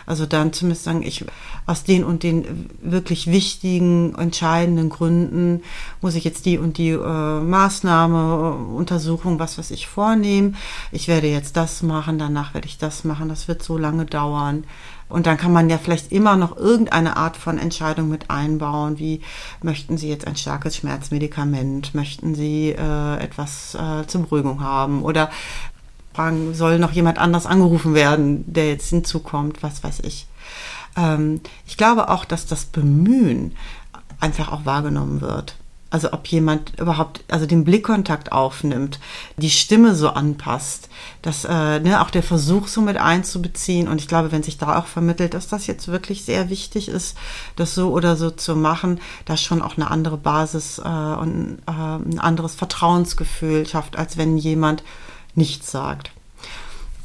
Also dann zumindest sagen, ich aus den und den wirklich wichtigen, entscheidenden Gründen muss ich jetzt die und die äh, Maßnahme, Untersuchung, was weiß ich vornehmen. Ich werde jetzt das machen, danach werde ich das machen. Das wird so lange dauern. Und dann kann man ja vielleicht immer noch irgendeine Art von Entscheidung mit einbauen, wie möchten Sie jetzt ein starkes Schmerzmedikament, möchten Sie äh, etwas äh, zur Beruhigung haben oder fragen, soll noch jemand anders angerufen werden, der jetzt hinzukommt, was weiß ich. Ähm, ich glaube auch, dass das Bemühen einfach auch wahrgenommen wird. Also ob jemand überhaupt, also den Blickkontakt aufnimmt, die Stimme so anpasst, dass äh, ne, auch der Versuch so mit einzubeziehen. Und ich glaube, wenn sich da auch vermittelt, dass das jetzt wirklich sehr wichtig ist, das so oder so zu machen, das schon auch eine andere Basis äh, und äh, ein anderes Vertrauensgefühl schafft, als wenn jemand nichts sagt.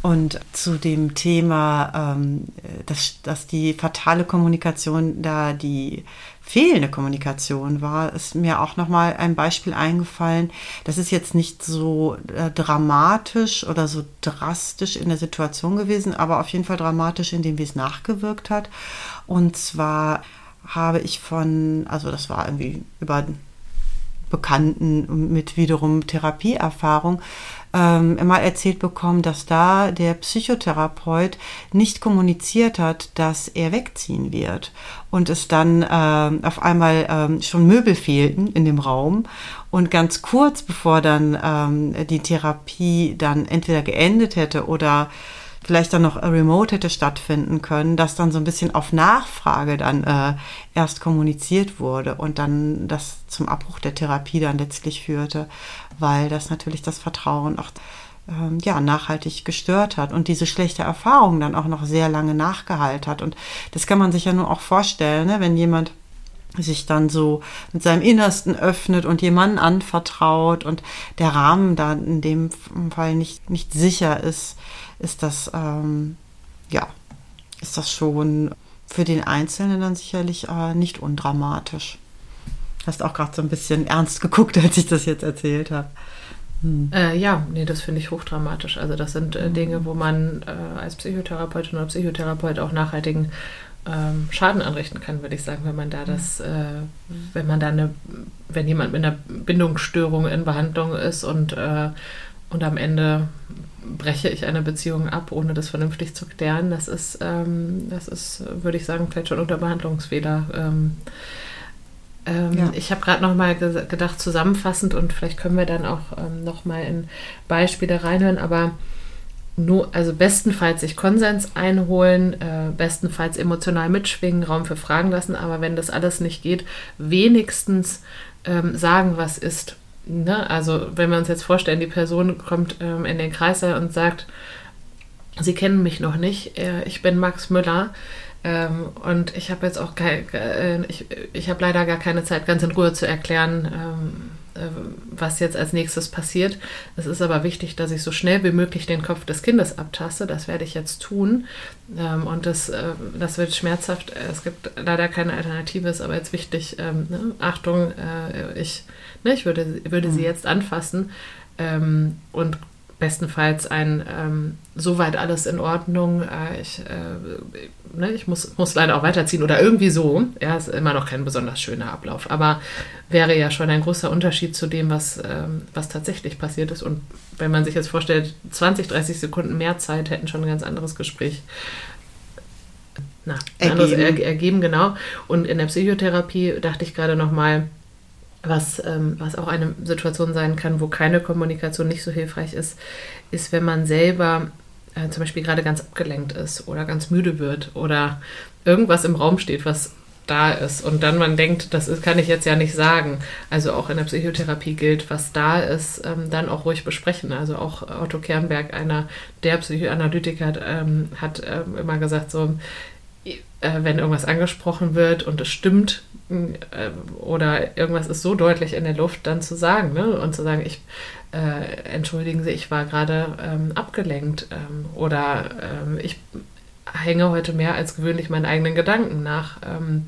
Und zu dem Thema, ähm, dass, dass die fatale Kommunikation da die fehlende Kommunikation war, ist mir auch nochmal ein Beispiel eingefallen. Das ist jetzt nicht so äh, dramatisch oder so drastisch in der Situation gewesen, aber auf jeden Fall dramatisch, indem wie es nachgewirkt hat. Und zwar habe ich von, also das war irgendwie über Bekannten mit wiederum Therapieerfahrung, ähm, mal erzählt bekommen, dass da der Psychotherapeut nicht kommuniziert hat, dass er wegziehen wird. Und es dann ähm, auf einmal ähm, schon Möbel fehlten in dem Raum. Und ganz kurz bevor dann ähm, die Therapie dann entweder geendet hätte oder vielleicht dann noch remote hätte stattfinden können, dass dann so ein bisschen auf Nachfrage dann äh, erst kommuniziert wurde und dann das zum Abbruch der Therapie dann letztlich führte, weil das natürlich das Vertrauen auch ähm, ja, nachhaltig gestört hat und diese schlechte Erfahrung dann auch noch sehr lange nachgehalten hat. Und das kann man sich ja nur auch vorstellen, ne? wenn jemand sich dann so mit seinem Innersten öffnet und jemanden anvertraut und der Rahmen da in dem Fall nicht, nicht sicher ist, ist das, ähm, ja, ist das schon für den Einzelnen dann sicherlich äh, nicht undramatisch. Hast auch gerade so ein bisschen ernst geguckt, als ich das jetzt erzählt habe. Hm. Äh, ja, nee, das finde ich hochdramatisch. Also das sind äh, Dinge, wo man äh, als Psychotherapeutin oder Psychotherapeut auch nachhaltigen ähm, Schaden anrichten kann, würde ich sagen, wenn man da das, äh, wenn man da eine, wenn jemand mit einer Bindungsstörung in Behandlung ist und, äh, und am Ende breche ich eine Beziehung ab, ohne das vernünftig zu klären, das ist, ähm, das ist, würde ich sagen, vielleicht schon unter Behandlungsfehler. Ähm, ähm, ja. Ich habe gerade noch mal gedacht, zusammenfassend und vielleicht können wir dann auch ähm, noch mal in Beispiele reinhören, aber nur, also bestenfalls sich Konsens einholen, äh, bestenfalls emotional mitschwingen, Raum für Fragen lassen, aber wenn das alles nicht geht, wenigstens ähm, sagen, was ist. Ne? Also wenn wir uns jetzt vorstellen, die Person kommt ähm, in den Kreißsaal und sagt, Sie kennen mich noch nicht, äh, ich bin Max Müller. Ähm, und ich habe jetzt auch kein, äh, ich, ich habe leider gar keine Zeit, ganz in Ruhe zu erklären, ähm, äh, was jetzt als nächstes passiert. Es ist aber wichtig, dass ich so schnell wie möglich den Kopf des Kindes abtaste. Das werde ich jetzt tun. Ähm, und das, äh, das wird schmerzhaft. Es gibt leider keine Alternative, ist aber jetzt wichtig. Ähm, ne? Achtung, äh, ich, ne, ich würde, würde sie mhm. jetzt anfassen ähm, und bestenfalls ein ähm, soweit alles in Ordnung. Äh, ich, äh, ne, ich muss, muss leider auch weiterziehen oder irgendwie so. Ja, ist immer noch kein besonders schöner Ablauf, aber wäre ja schon ein großer Unterschied zu dem, was, ähm, was tatsächlich passiert ist. Und wenn man sich jetzt vorstellt, 20, 30 Sekunden mehr Zeit hätten schon ein ganz anderes Gespräch na, ergeben. anderes er, ergeben, genau. Und in der Psychotherapie dachte ich gerade noch mal, was, ähm, was auch eine Situation sein kann, wo keine Kommunikation nicht so hilfreich ist, ist, wenn man selber äh, zum Beispiel gerade ganz abgelenkt ist oder ganz müde wird oder irgendwas im Raum steht, was da ist und dann man denkt, das ist, kann ich jetzt ja nicht sagen. Also auch in der Psychotherapie gilt, was da ist, ähm, dann auch ruhig besprechen. Also auch Otto Kernberg, einer der Psychoanalytiker, hat, ähm, hat ähm, immer gesagt, so, wenn irgendwas angesprochen wird und es stimmt, äh, oder irgendwas ist so deutlich in der Luft, dann zu sagen ne? und zu sagen, ich äh, entschuldigen Sie, ich war gerade ähm, abgelenkt ähm, oder ähm, ich hänge heute mehr als gewöhnlich meinen eigenen Gedanken nach. Ähm,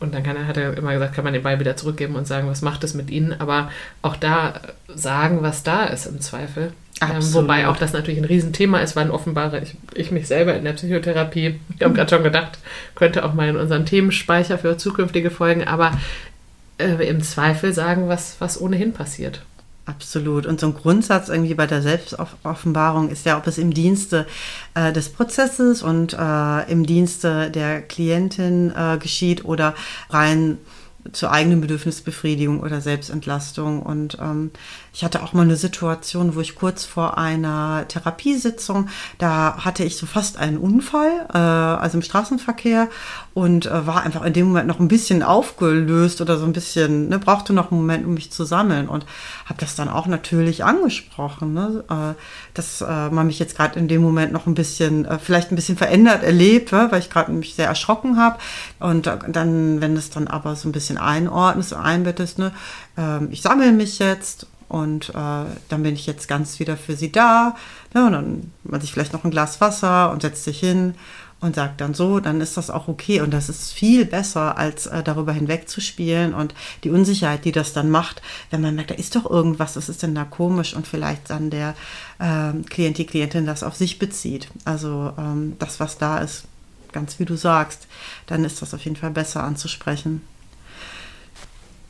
und dann kann hat er immer gesagt, kann man den Ball wieder zurückgeben und sagen, was macht es mit Ihnen? Aber auch da sagen, was da ist im Zweifel. Ähm, wobei auch das natürlich ein Riesenthema ist, wann offenbare ich, ich mich selber in der Psychotherapie. Wir haben gerade schon gedacht, könnte auch mal in unseren Themenspeicher für zukünftige Folgen, aber äh, im Zweifel sagen, was, was ohnehin passiert. Absolut. Und so ein Grundsatz irgendwie bei der Selbstoffenbarung ist ja, ob es im Dienste äh, des Prozesses und äh, im Dienste der Klientin äh, geschieht oder rein zur eigenen Bedürfnisbefriedigung oder Selbstentlastung. Und ähm, ich hatte auch mal eine Situation, wo ich kurz vor einer Therapiesitzung, da hatte ich so fast einen Unfall, äh, also im Straßenverkehr und äh, war einfach in dem Moment noch ein bisschen aufgelöst oder so ein bisschen, ne, brauchte noch einen Moment, um mich zu sammeln und habe das dann auch natürlich angesprochen, ne, äh, dass äh, man mich jetzt gerade in dem Moment noch ein bisschen, äh, vielleicht ein bisschen verändert erlebt, ja, weil ich gerade mich sehr erschrocken habe und äh, dann, wenn es dann aber so ein bisschen einordnest und einbettest, ne, äh, ich sammle mich jetzt und äh, dann bin ich jetzt ganz wieder für sie da. Ja, und dann man sich vielleicht noch ein Glas Wasser und setzt sich hin und sagt dann so, dann ist das auch okay. Und das ist viel besser, als äh, darüber hinwegzuspielen und die Unsicherheit, die das dann macht, wenn man merkt, da ist doch irgendwas, was ist denn da komisch und vielleicht dann der äh, Klient, die Klientin das auf sich bezieht. Also ähm, das, was da ist, ganz wie du sagst, dann ist das auf jeden Fall besser anzusprechen.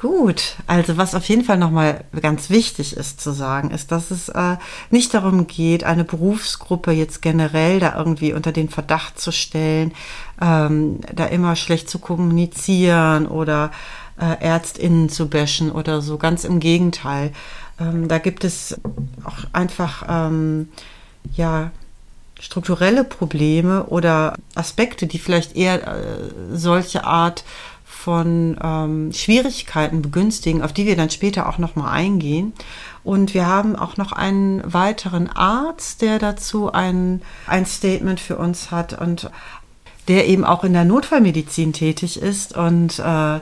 Gut, also was auf jeden Fall nochmal ganz wichtig ist zu sagen, ist, dass es äh, nicht darum geht, eine Berufsgruppe jetzt generell da irgendwie unter den Verdacht zu stellen, ähm, da immer schlecht zu kommunizieren oder äh, Ärztinnen zu bashen oder so. Ganz im Gegenteil. Ähm, da gibt es auch einfach, ähm, ja, strukturelle Probleme oder Aspekte, die vielleicht eher äh, solche Art von ähm, Schwierigkeiten begünstigen, auf die wir dann später auch nochmal eingehen. Und wir haben auch noch einen weiteren Arzt, der dazu ein, ein Statement für uns hat. Und der eben auch in der Notfallmedizin tätig ist und äh,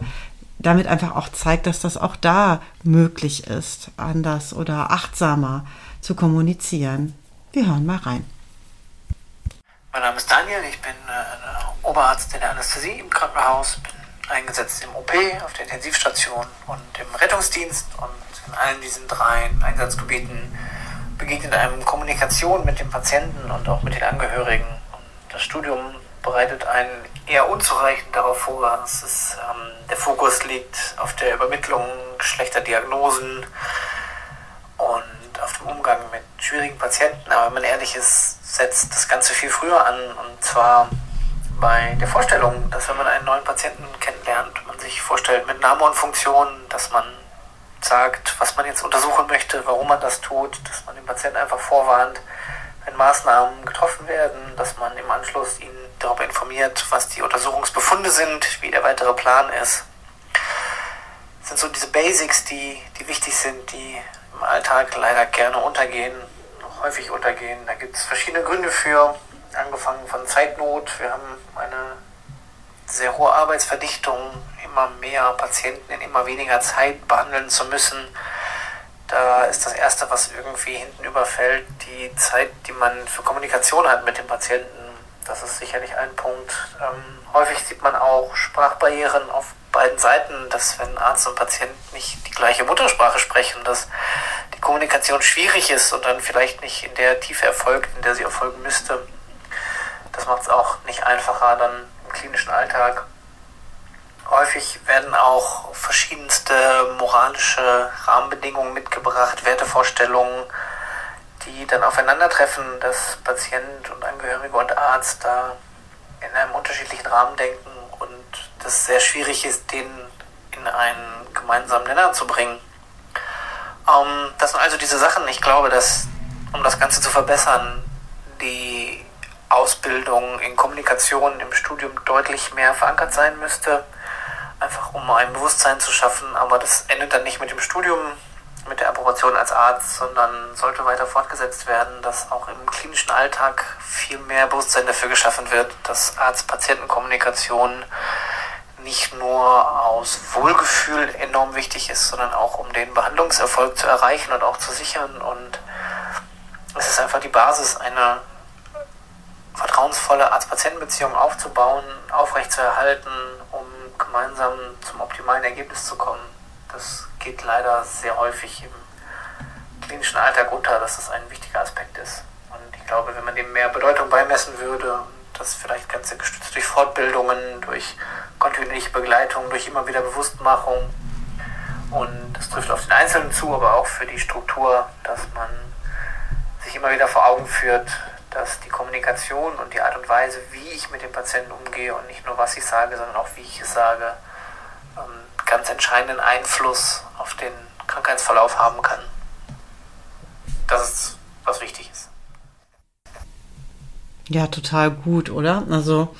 damit einfach auch zeigt, dass das auch da möglich ist, anders oder achtsamer zu kommunizieren. Wir hören mal rein. Mein Name ist Daniel, ich bin äh, Oberarzt in der Anästhesie im Krankenhaus, bin eingesetzt im OP, auf der Intensivstation und im Rettungsdienst und in allen diesen drei Einsatzgebieten begegnet einem Kommunikation mit dem Patienten und auch mit den Angehörigen. Und das Studium bereitet einen eher unzureichend darauf vor. Ist, ähm, der Fokus liegt auf der Übermittlung schlechter Diagnosen und auf dem Umgang mit schwierigen Patienten. Aber wenn man ehrlich ist, setzt das Ganze viel früher an. Und zwar bei der Vorstellung, dass wenn man einen neuen Patienten kennenlernt, man sich vorstellt mit Name und Funktion, dass man sagt, was man jetzt untersuchen möchte, warum man das tut, dass man den Patienten einfach vorwarnt, wenn Maßnahmen getroffen werden, dass man im Anschluss ihn darüber informiert, was die Untersuchungsbefunde sind, wie der weitere Plan ist. Das sind so diese Basics, die, die wichtig sind, die im Alltag leider gerne untergehen, häufig untergehen. Da gibt es verschiedene Gründe für, angefangen von Zeitnot. Wir haben eine sehr hohe Arbeitsverdichtung, immer mehr Patienten in immer weniger Zeit behandeln zu müssen. Da ist das Erste, was irgendwie hinten überfällt, die Zeit, die man für Kommunikation hat mit dem Patienten. Das ist sicherlich ein Punkt. Ähm, häufig sieht man auch Sprachbarrieren auf beiden Seiten, dass wenn Arzt und Patient nicht die gleiche Muttersprache sprechen, dass die Kommunikation schwierig ist und dann vielleicht nicht in der Tiefe erfolgt, in der sie erfolgen müsste. Das macht es auch nicht einfacher dann im klinischen Alltag. Häufig werden auch verschiedenste moralische Rahmenbedingungen mitgebracht, Wertevorstellungen, die dann aufeinandertreffen, dass Patient und Angehörige und Arzt da in einem unterschiedlichen Rahmen denken und das sehr schwierig ist, den in einen gemeinsamen Nenner zu bringen. Ähm, das sind also diese Sachen. Ich glaube, dass, um das Ganze zu verbessern, die Ausbildung in Kommunikation im Studium deutlich mehr verankert sein müsste einfach um ein Bewusstsein zu schaffen. Aber das endet dann nicht mit dem Studium, mit der Approbation als Arzt, sondern sollte weiter fortgesetzt werden, dass auch im klinischen Alltag viel mehr Bewusstsein dafür geschaffen wird, dass Arzt-Patienten-Kommunikation nicht nur aus Wohlgefühl enorm wichtig ist, sondern auch um den Behandlungserfolg zu erreichen und auch zu sichern. Und es ist einfach die Basis, eine vertrauensvolle Arzt-Patienten-Beziehung aufzubauen, aufrechtzuerhalten, um gemeinsam zum optimalen Ergebnis zu kommen. Das geht leider sehr häufig im klinischen Alltag unter, dass das ein wichtiger Aspekt ist. Und ich glaube, wenn man dem mehr Bedeutung beimessen würde, das vielleicht Ganze gestützt durch Fortbildungen, durch kontinuierliche Begleitung, durch immer wieder Bewusstmachung. Und das trifft auf den Einzelnen zu, aber auch für die Struktur, dass man sich immer wieder vor Augen führt, dass die Kommunikation und die Art und Weise, wie ich mit dem Patienten umgehe und nicht nur was ich sage, sondern auch wie ich es sage, ähm, ganz entscheidenden Einfluss auf den Krankheitsverlauf haben kann. Das ist, was wichtig ist. Ja, total gut, oder? Also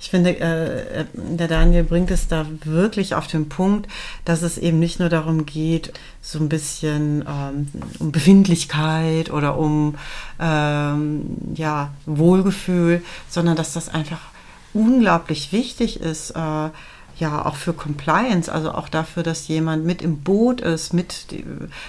ich finde, äh, der Daniel bringt es da wirklich auf den Punkt, dass es eben nicht nur darum geht, so ein bisschen ähm, um Befindlichkeit oder um ähm, ja, Wohlgefühl, sondern dass das einfach unglaublich wichtig ist, äh, ja auch für Compliance, also auch dafür, dass jemand mit im Boot ist, mit die,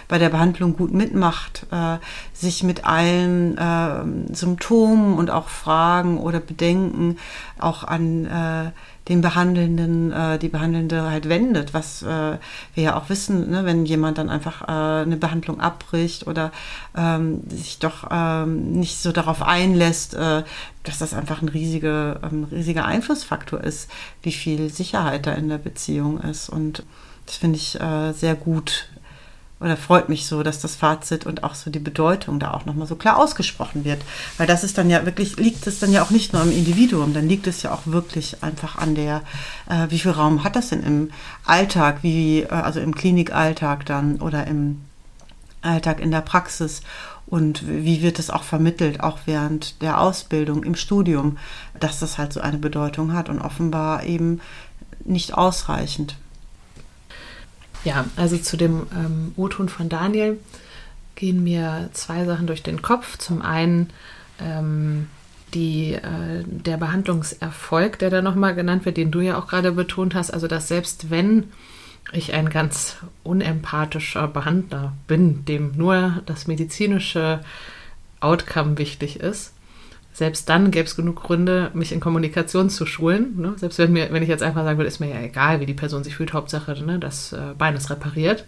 bei der Behandlung gut mitmacht, äh, sich mit allen äh, Symptomen und auch Fragen oder Bedenken auch an äh, den Behandelnden, äh, die Behandelnde halt wendet, was äh, wir ja auch wissen, ne, wenn jemand dann einfach äh, eine Behandlung abbricht oder ähm, sich doch ähm, nicht so darauf einlässt, äh, dass das einfach ein, riesige, ein riesiger Einflussfaktor ist, wie viel Sicherheit da in der Beziehung ist. Und das finde ich äh, sehr gut oder freut mich so, dass das Fazit und auch so die Bedeutung da auch nochmal so klar ausgesprochen wird. Weil das ist dann ja wirklich, liegt es dann ja auch nicht nur am Individuum, dann liegt es ja auch wirklich einfach an der, äh, wie viel Raum hat das denn im Alltag, wie, äh, also im Klinikalltag dann oder im Alltag in der Praxis und wie wird es auch vermittelt, auch während der Ausbildung im Studium, dass das halt so eine Bedeutung hat und offenbar eben nicht ausreichend. Ja, also zu dem ähm, O-Ton von Daniel gehen mir zwei Sachen durch den Kopf. Zum einen, ähm, die, äh, der Behandlungserfolg, der da nochmal genannt wird, den du ja auch gerade betont hast, also dass selbst wenn ich ein ganz unempathischer Behandler bin, dem nur das medizinische Outcome wichtig ist, selbst dann gäbe es genug Gründe, mich in Kommunikation zu schulen. Ne? Selbst wenn, mir, wenn ich jetzt einfach sagen würde, ist mir ja egal, wie die Person sich fühlt, Hauptsache ne, das äh, Bein ist repariert.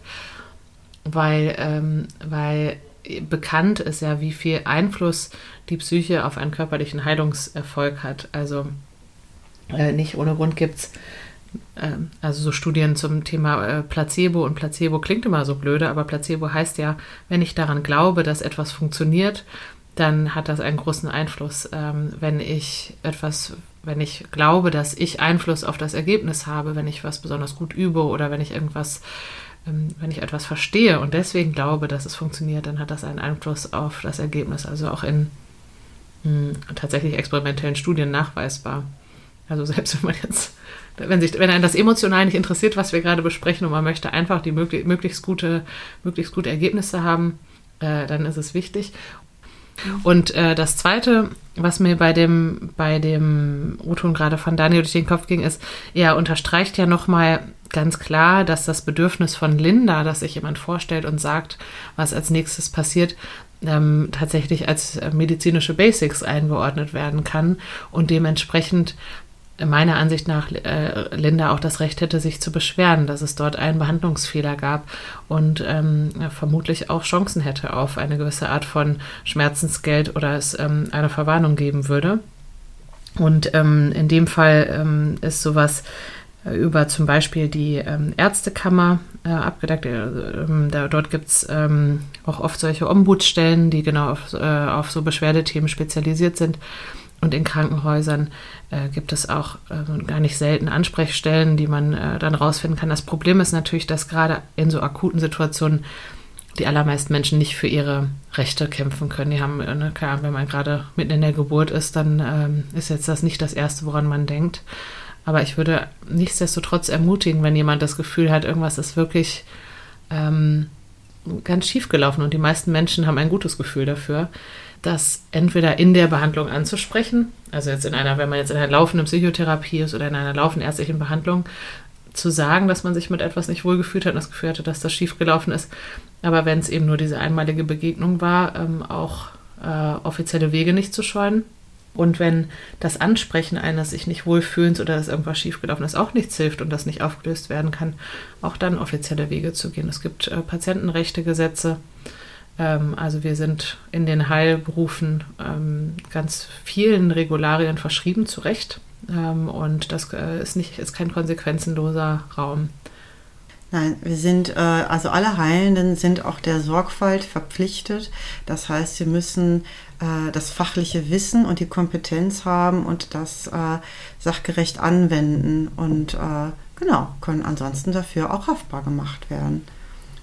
Weil, ähm, weil bekannt ist ja, wie viel Einfluss die Psyche auf einen körperlichen Heilungserfolg hat. Also äh, nicht ohne Grund gibt es äh, also so Studien zum Thema äh, Placebo und Placebo klingt immer so blöde, aber Placebo heißt ja, wenn ich daran glaube, dass etwas funktioniert, dann hat das einen großen Einfluss. Ähm, wenn ich etwas, wenn ich glaube, dass ich Einfluss auf das Ergebnis habe, wenn ich was besonders gut übe oder wenn ich irgendwas, ähm, wenn ich etwas verstehe und deswegen glaube, dass es funktioniert, dann hat das einen Einfluss auf das Ergebnis. Also auch in mh, hm, tatsächlich experimentellen Studien nachweisbar. Also selbst wenn man jetzt, wenn sich, wenn einen das emotional nicht interessiert, was wir gerade besprechen und man möchte einfach die möglich, möglichst gute, möglichst gute Ergebnisse haben, äh, dann ist es wichtig. Und äh, das Zweite, was mir bei dem, bei dem O-Ton gerade von Daniel durch den Kopf ging, ist, er unterstreicht ja nochmal ganz klar, dass das Bedürfnis von Linda, dass sich jemand vorstellt und sagt, was als nächstes passiert, ähm, tatsächlich als medizinische Basics eingeordnet werden kann. Und dementsprechend meiner Ansicht nach äh, Linda auch das Recht hätte, sich zu beschweren, dass es dort einen Behandlungsfehler gab und ähm, vermutlich auch Chancen hätte auf eine gewisse Art von Schmerzensgeld oder es ähm, eine Verwarnung geben würde. Und ähm, in dem Fall ähm, ist sowas äh, über zum Beispiel die ähm, Ärztekammer äh, abgedeckt. Äh, ähm, da, dort gibt es auch oft solche Ombudsstellen, die genau auf, äh, auf so Beschwerdethemen spezialisiert sind. Und in Krankenhäusern äh, gibt es auch äh, gar nicht selten Ansprechstellen, die man äh, dann rausfinden kann. Das Problem ist natürlich, dass gerade in so akuten Situationen die allermeisten Menschen nicht für ihre Rechte kämpfen können. Die haben, äh, ne, klar, wenn man gerade mitten in der Geburt ist, dann ähm, ist jetzt das nicht das Erste, woran man denkt. Aber ich würde nichtsdestotrotz ermutigen, wenn jemand das Gefühl hat, irgendwas ist wirklich ähm, ganz schief gelaufen und die meisten Menschen haben ein gutes Gefühl dafür, das entweder in der Behandlung anzusprechen, also jetzt in einer, wenn man jetzt in einer laufenden Psychotherapie ist oder in einer laufenden ärztlichen Behandlung, zu sagen, dass man sich mit etwas nicht wohlgefühlt hat und das Gefühl hatte, dass das schiefgelaufen ist. Aber wenn es eben nur diese einmalige Begegnung war, ähm, auch äh, offizielle Wege nicht zu scheuen. Und wenn das Ansprechen eines sich nicht wohlfühlens oder dass irgendwas schiefgelaufen ist auch nichts hilft und das nicht aufgelöst werden kann, auch dann offizielle Wege zu gehen. Es gibt äh, Patientenrechtegesetze, ähm, also wir sind in den Heilberufen ähm, ganz vielen Regularien verschrieben, zu Recht. Ähm, und das äh, ist, nicht, ist kein konsequenzenloser Raum. Nein, wir sind, äh, also alle Heilenden sind auch der Sorgfalt verpflichtet. Das heißt, sie müssen äh, das fachliche Wissen und die Kompetenz haben und das sachgerecht anwenden und genau, können ansonsten dafür auch haftbar gemacht werden.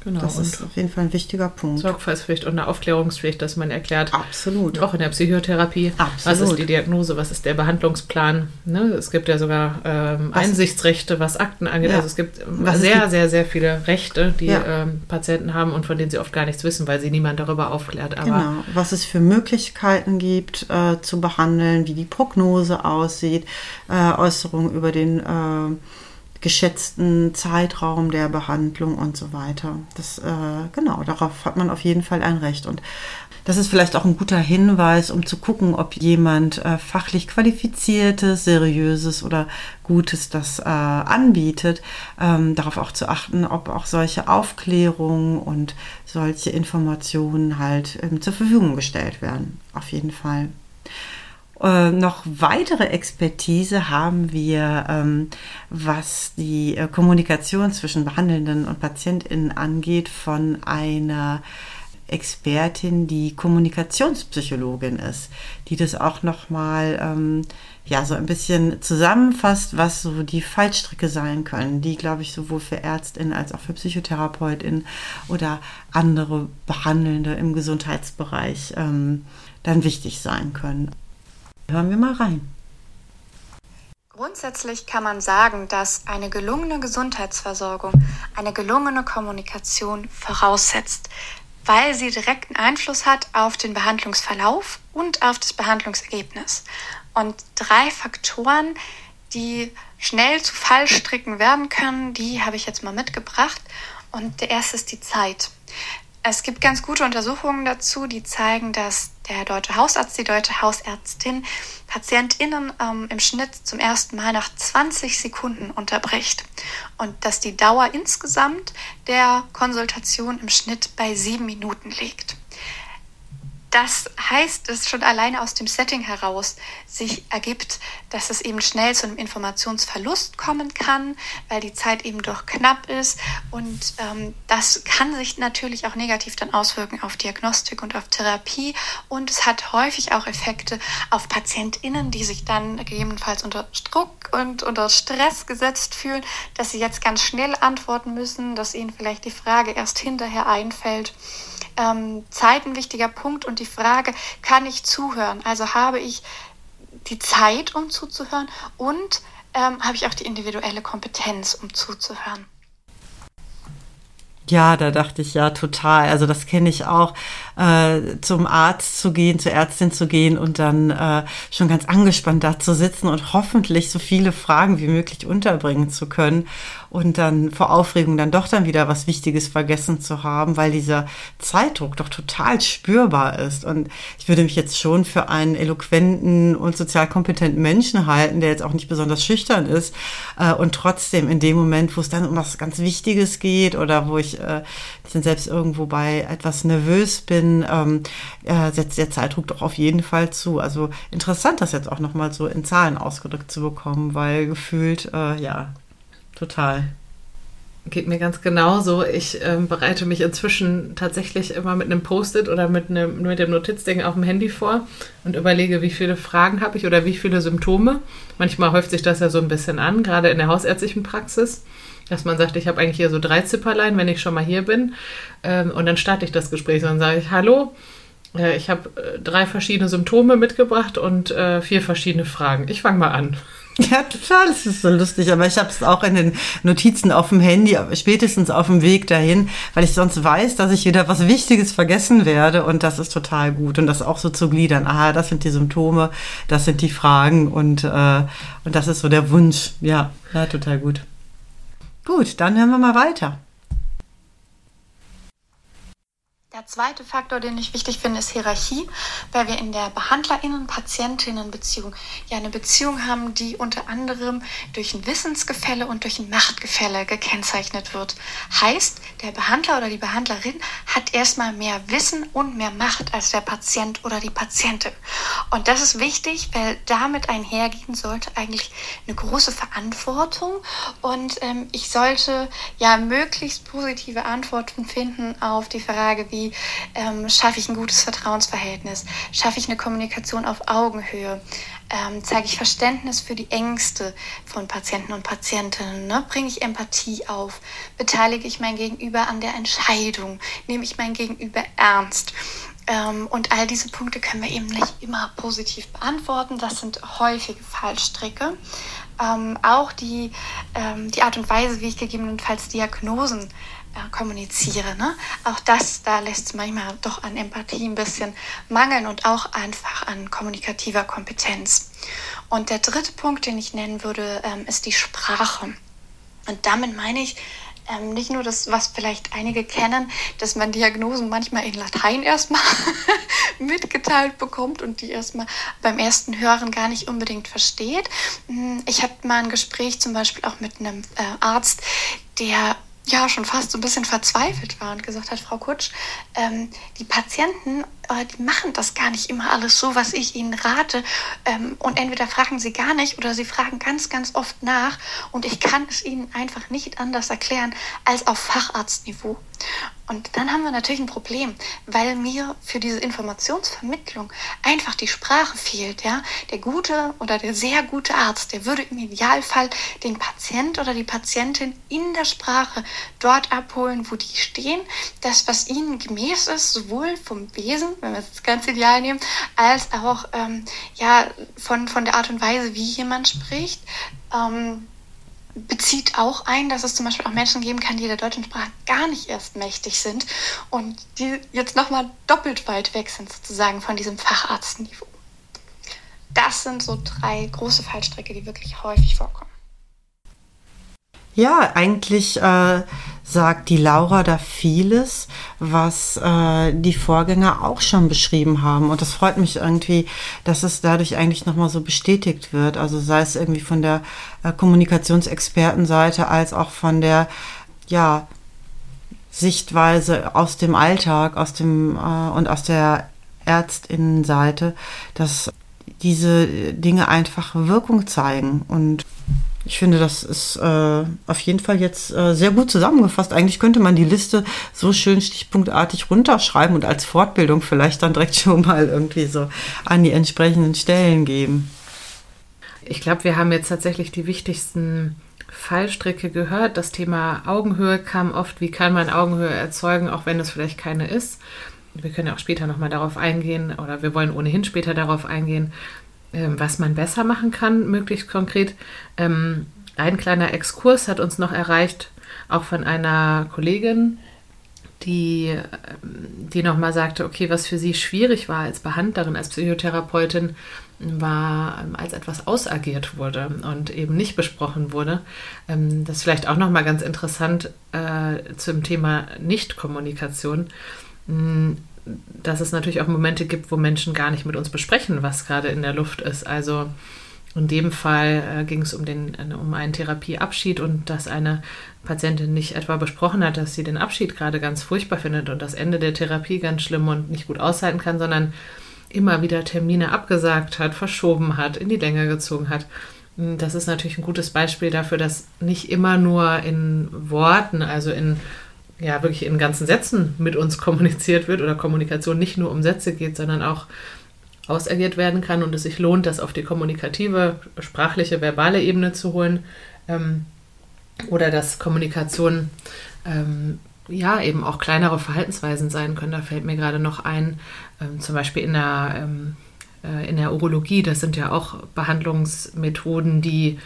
Genau. Das ist auf jeden Fall ein wichtiger Punkt. Sorgfaltspflicht und eine Aufklärungspflicht, dass man erklärt, Absolut. auch in der Psychotherapie, Absolut. was ist die Diagnose, was ist der Behandlungsplan. Ne? Es gibt ja sogar ähm, Einsichtsrechte, was Akten angeht. Ja. Also es gibt was sehr, gibt? sehr, sehr viele Rechte, die ja. ähm, Patienten haben und von denen sie oft gar nichts wissen, weil sie niemand darüber aufklärt. Aber genau, was es für Möglichkeiten gibt äh, zu behandeln, wie die Prognose aussieht, äh, Äußerungen über den äh, geschätzten Zeitraum der Behandlung und so weiter. Das, äh, genau, darauf hat man auf jeden Fall ein Recht. Und das ist vielleicht auch ein guter Hinweis, um zu gucken, ob jemand äh, fachlich qualifiziertes, seriöses oder Gutes das äh, anbietet. Ähm, darauf auch zu achten, ob auch solche Aufklärungen und solche Informationen halt ähm, zur Verfügung gestellt werden. Auf jeden Fall. Äh, noch weitere Expertise haben wir, ähm, was die äh, Kommunikation zwischen Behandelnden und PatientInnen angeht, von einer Expertin, die Kommunikationspsychologin ist, die das auch nochmal ähm, ja, so ein bisschen zusammenfasst, was so die Fallstricke sein können, die, glaube ich, sowohl für ÄrztInnen als auch für PsychotherapeutInnen oder andere Behandelnde im Gesundheitsbereich ähm, dann wichtig sein können. Hören wir mal rein. Grundsätzlich kann man sagen, dass eine gelungene Gesundheitsversorgung eine gelungene Kommunikation voraussetzt. weil sie direkten Einfluss hat auf den Behandlungsverlauf und auf das Behandlungsergebnis. Und drei Faktoren, die schnell zu Fallstricken werden können, die habe ich jetzt mal mitgebracht. Und der erste ist die Zeit. Es gibt ganz gute Untersuchungen dazu, die zeigen, dass der deutsche Hausarzt, die deutsche Hausärztin PatientInnen ähm, im Schnitt zum ersten Mal nach 20 Sekunden unterbricht und dass die Dauer insgesamt der Konsultation im Schnitt bei sieben Minuten liegt. Das heißt, dass schon alleine aus dem Setting heraus sich ergibt, dass es eben schnell zu einem Informationsverlust kommen kann, weil die Zeit eben doch knapp ist. Und ähm, das kann sich natürlich auch negativ dann auswirken auf Diagnostik und auf Therapie. Und es hat häufig auch Effekte auf PatientInnen, die sich dann gegebenenfalls unter Druck und unter Stress gesetzt fühlen, dass sie jetzt ganz schnell antworten müssen, dass ihnen vielleicht die Frage erst hinterher einfällt ähm, Zeit ein wichtiger Punkt und die Frage, kann ich zuhören? Also habe ich die Zeit, um zuzuhören und ähm, habe ich auch die individuelle Kompetenz, um zuzuhören? Ja, da dachte ich ja total. Also das kenne ich auch, äh, zum Arzt zu gehen, zur Ärztin zu gehen und dann äh, schon ganz angespannt da zu sitzen und hoffentlich so viele Fragen wie möglich unterbringen zu können und dann vor Aufregung dann doch dann wieder was Wichtiges vergessen zu haben, weil dieser Zeitdruck doch total spürbar ist. Und ich würde mich jetzt schon für einen eloquenten und sozial kompetenten Menschen halten, der jetzt auch nicht besonders schüchtern ist äh, und trotzdem in dem Moment, wo es dann um was ganz Wichtiges geht oder wo ich äh, dann selbst irgendwo bei etwas nervös bin, ähm, äh, setzt der Zeitdruck doch auf jeden Fall zu. Also interessant, das jetzt auch nochmal so in Zahlen ausgedrückt zu bekommen, weil gefühlt, äh, ja, total. Geht mir ganz genauso. Ich ähm, bereite mich inzwischen tatsächlich immer mit einem Post-it oder mit, einem, mit dem Notizding auf dem Handy vor und überlege, wie viele Fragen habe ich oder wie viele Symptome. Manchmal häuft sich das ja so ein bisschen an, gerade in der hausärztlichen Praxis, dass man sagt, ich habe eigentlich hier so drei Zipperlein, wenn ich schon mal hier bin. Ähm, und dann starte ich das Gespräch und sage ich, hallo, äh, ich habe äh, drei verschiedene Symptome mitgebracht und äh, vier verschiedene Fragen. Ich fange mal an. Ja, total, das ist so lustig. Aber ich habe es auch in den Notizen auf dem Handy, spätestens auf dem Weg dahin, weil ich sonst weiß, dass ich wieder was Wichtiges vergessen werde. Und das ist total gut. Und das auch so zu gliedern. Aha, das sind die Symptome, das sind die Fragen und, äh, und das ist so der Wunsch. Ja, ja, total gut. Gut, dann hören wir mal weiter. Der zweite Faktor, den ich wichtig finde, ist Hierarchie, weil wir in der Behandlerinnen-Patientinnen-Beziehung ja eine Beziehung haben, die unter anderem durch ein Wissensgefälle und durch ein Machtgefälle gekennzeichnet wird. Heißt, der Behandler oder die Behandlerin hat erstmal mehr Wissen und mehr Macht als der Patient oder die Patientin. Und das ist wichtig, weil damit einhergehen sollte eigentlich eine große Verantwortung und ähm, ich sollte ja möglichst positive Antworten finden auf die Frage, wie wie ähm, schaffe ich ein gutes Vertrauensverhältnis, schaffe ich eine Kommunikation auf Augenhöhe, ähm, zeige ich Verständnis für die Ängste von Patienten und Patientinnen, ne? bringe ich Empathie auf, beteilige ich mein Gegenüber an der Entscheidung, nehme ich mein Gegenüber ernst. Ähm, und all diese Punkte können wir eben nicht immer positiv beantworten. Das sind häufige Fallstricke. Ähm, auch die, ähm, die Art und Weise, wie ich gegebenenfalls Diagnosen kommuniziere. Ne? Auch das, da lässt es manchmal doch an Empathie ein bisschen mangeln und auch einfach an kommunikativer Kompetenz. Und der dritte Punkt, den ich nennen würde, ähm, ist die Sprache. Und damit meine ich, ähm, nicht nur das, was vielleicht einige kennen, dass man Diagnosen manchmal in Latein erstmal mitgeteilt bekommt und die erstmal beim ersten Hören gar nicht unbedingt versteht. Hm, ich hatte mal ein Gespräch zum Beispiel auch mit einem äh, Arzt, der ja schon fast so ein bisschen verzweifelt war und gesagt hat, Frau Kutsch, ähm, die Patienten, äh, die machen das gar nicht immer alles so, was ich ihnen rate. Ähm, und entweder fragen sie gar nicht oder sie fragen ganz, ganz oft nach. Und ich kann es ihnen einfach nicht anders erklären als auf Facharztniveau. Und dann haben wir natürlich ein Problem, weil mir für diese Informationsvermittlung einfach die Sprache fehlt. Ja? Der gute oder der sehr gute Arzt, der würde im Idealfall den Patient oder die Patientin in der Sprache dort abholen, wo die stehen. Das, was ihnen gemäß ist, sowohl vom Wesen, wenn wir das ganz ideal nehmen, als auch ähm, ja, von, von der Art und Weise, wie jemand spricht. Ähm, bezieht auch ein, dass es zum Beispiel auch Menschen geben kann, die der deutschen Sprache gar nicht erst mächtig sind und die jetzt nochmal doppelt weit weg sind sozusagen von diesem Facharztniveau. Das sind so drei große Fallstricke, die wirklich häufig vorkommen. Ja, eigentlich äh, sagt die Laura da vieles, was äh, die Vorgänger auch schon beschrieben haben. Und das freut mich irgendwie, dass es dadurch eigentlich nochmal so bestätigt wird. Also sei es irgendwie von der äh, Kommunikationsexpertenseite als auch von der, ja, Sichtweise aus dem Alltag, aus dem äh, und aus der Ärztinnenseite, dass diese Dinge einfach Wirkung zeigen und ich finde, das ist äh, auf jeden Fall jetzt äh, sehr gut zusammengefasst. Eigentlich könnte man die Liste so schön stichpunktartig runterschreiben und als Fortbildung vielleicht dann direkt schon mal irgendwie so an die entsprechenden Stellen geben. Ich glaube, wir haben jetzt tatsächlich die wichtigsten Fallstricke gehört. Das Thema Augenhöhe kam oft. Wie kann man Augenhöhe erzeugen, auch wenn es vielleicht keine ist? Wir können ja auch später nochmal darauf eingehen oder wir wollen ohnehin später darauf eingehen, was man besser machen kann, möglichst konkret. Ähm, ein kleiner Exkurs hat uns noch erreicht, auch von einer Kollegin, die, ähm, die nochmal sagte, okay, was für sie schwierig war als Behandlerin, als Psychotherapeutin, war, als etwas ausagiert wurde und eben nicht besprochen wurde. Das ist vielleicht auch nochmal ganz interessant äh, zum Thema Nichtkommunikation dass es natürlich auch Momente gibt, wo Menschen gar nicht mit uns besprechen, was gerade in der Luft ist. Also in dem Fall äh, ging es um, äh, um einen Therapieabschied und dass eine Patientin nicht etwa besprochen hat, dass sie den Abschied gerade ganz furchtbar findet und das Ende der Therapie ganz schlimm und nicht gut aushalten kann, sondern immer wieder Termine abgesagt hat, verschoben hat, in die Länge gezogen hat. Das ist natürlich ein gutes Beispiel dafür, dass nicht immer nur in Worten, also in ja wirklich in ganzen Sätzen mit uns kommuniziert wird oder Kommunikation nicht nur um Sätze geht, sondern auch ausagiert werden kann und es sich lohnt, das auf die kommunikative, sprachliche, verbale Ebene zu holen ähm, oder dass Kommunikation ähm, ja eben auch kleinere Verhaltensweisen sein können. Da fällt mir gerade noch ein, ähm, zum Beispiel in der, ähm, äh, in der Urologie, das sind ja auch Behandlungsmethoden, die,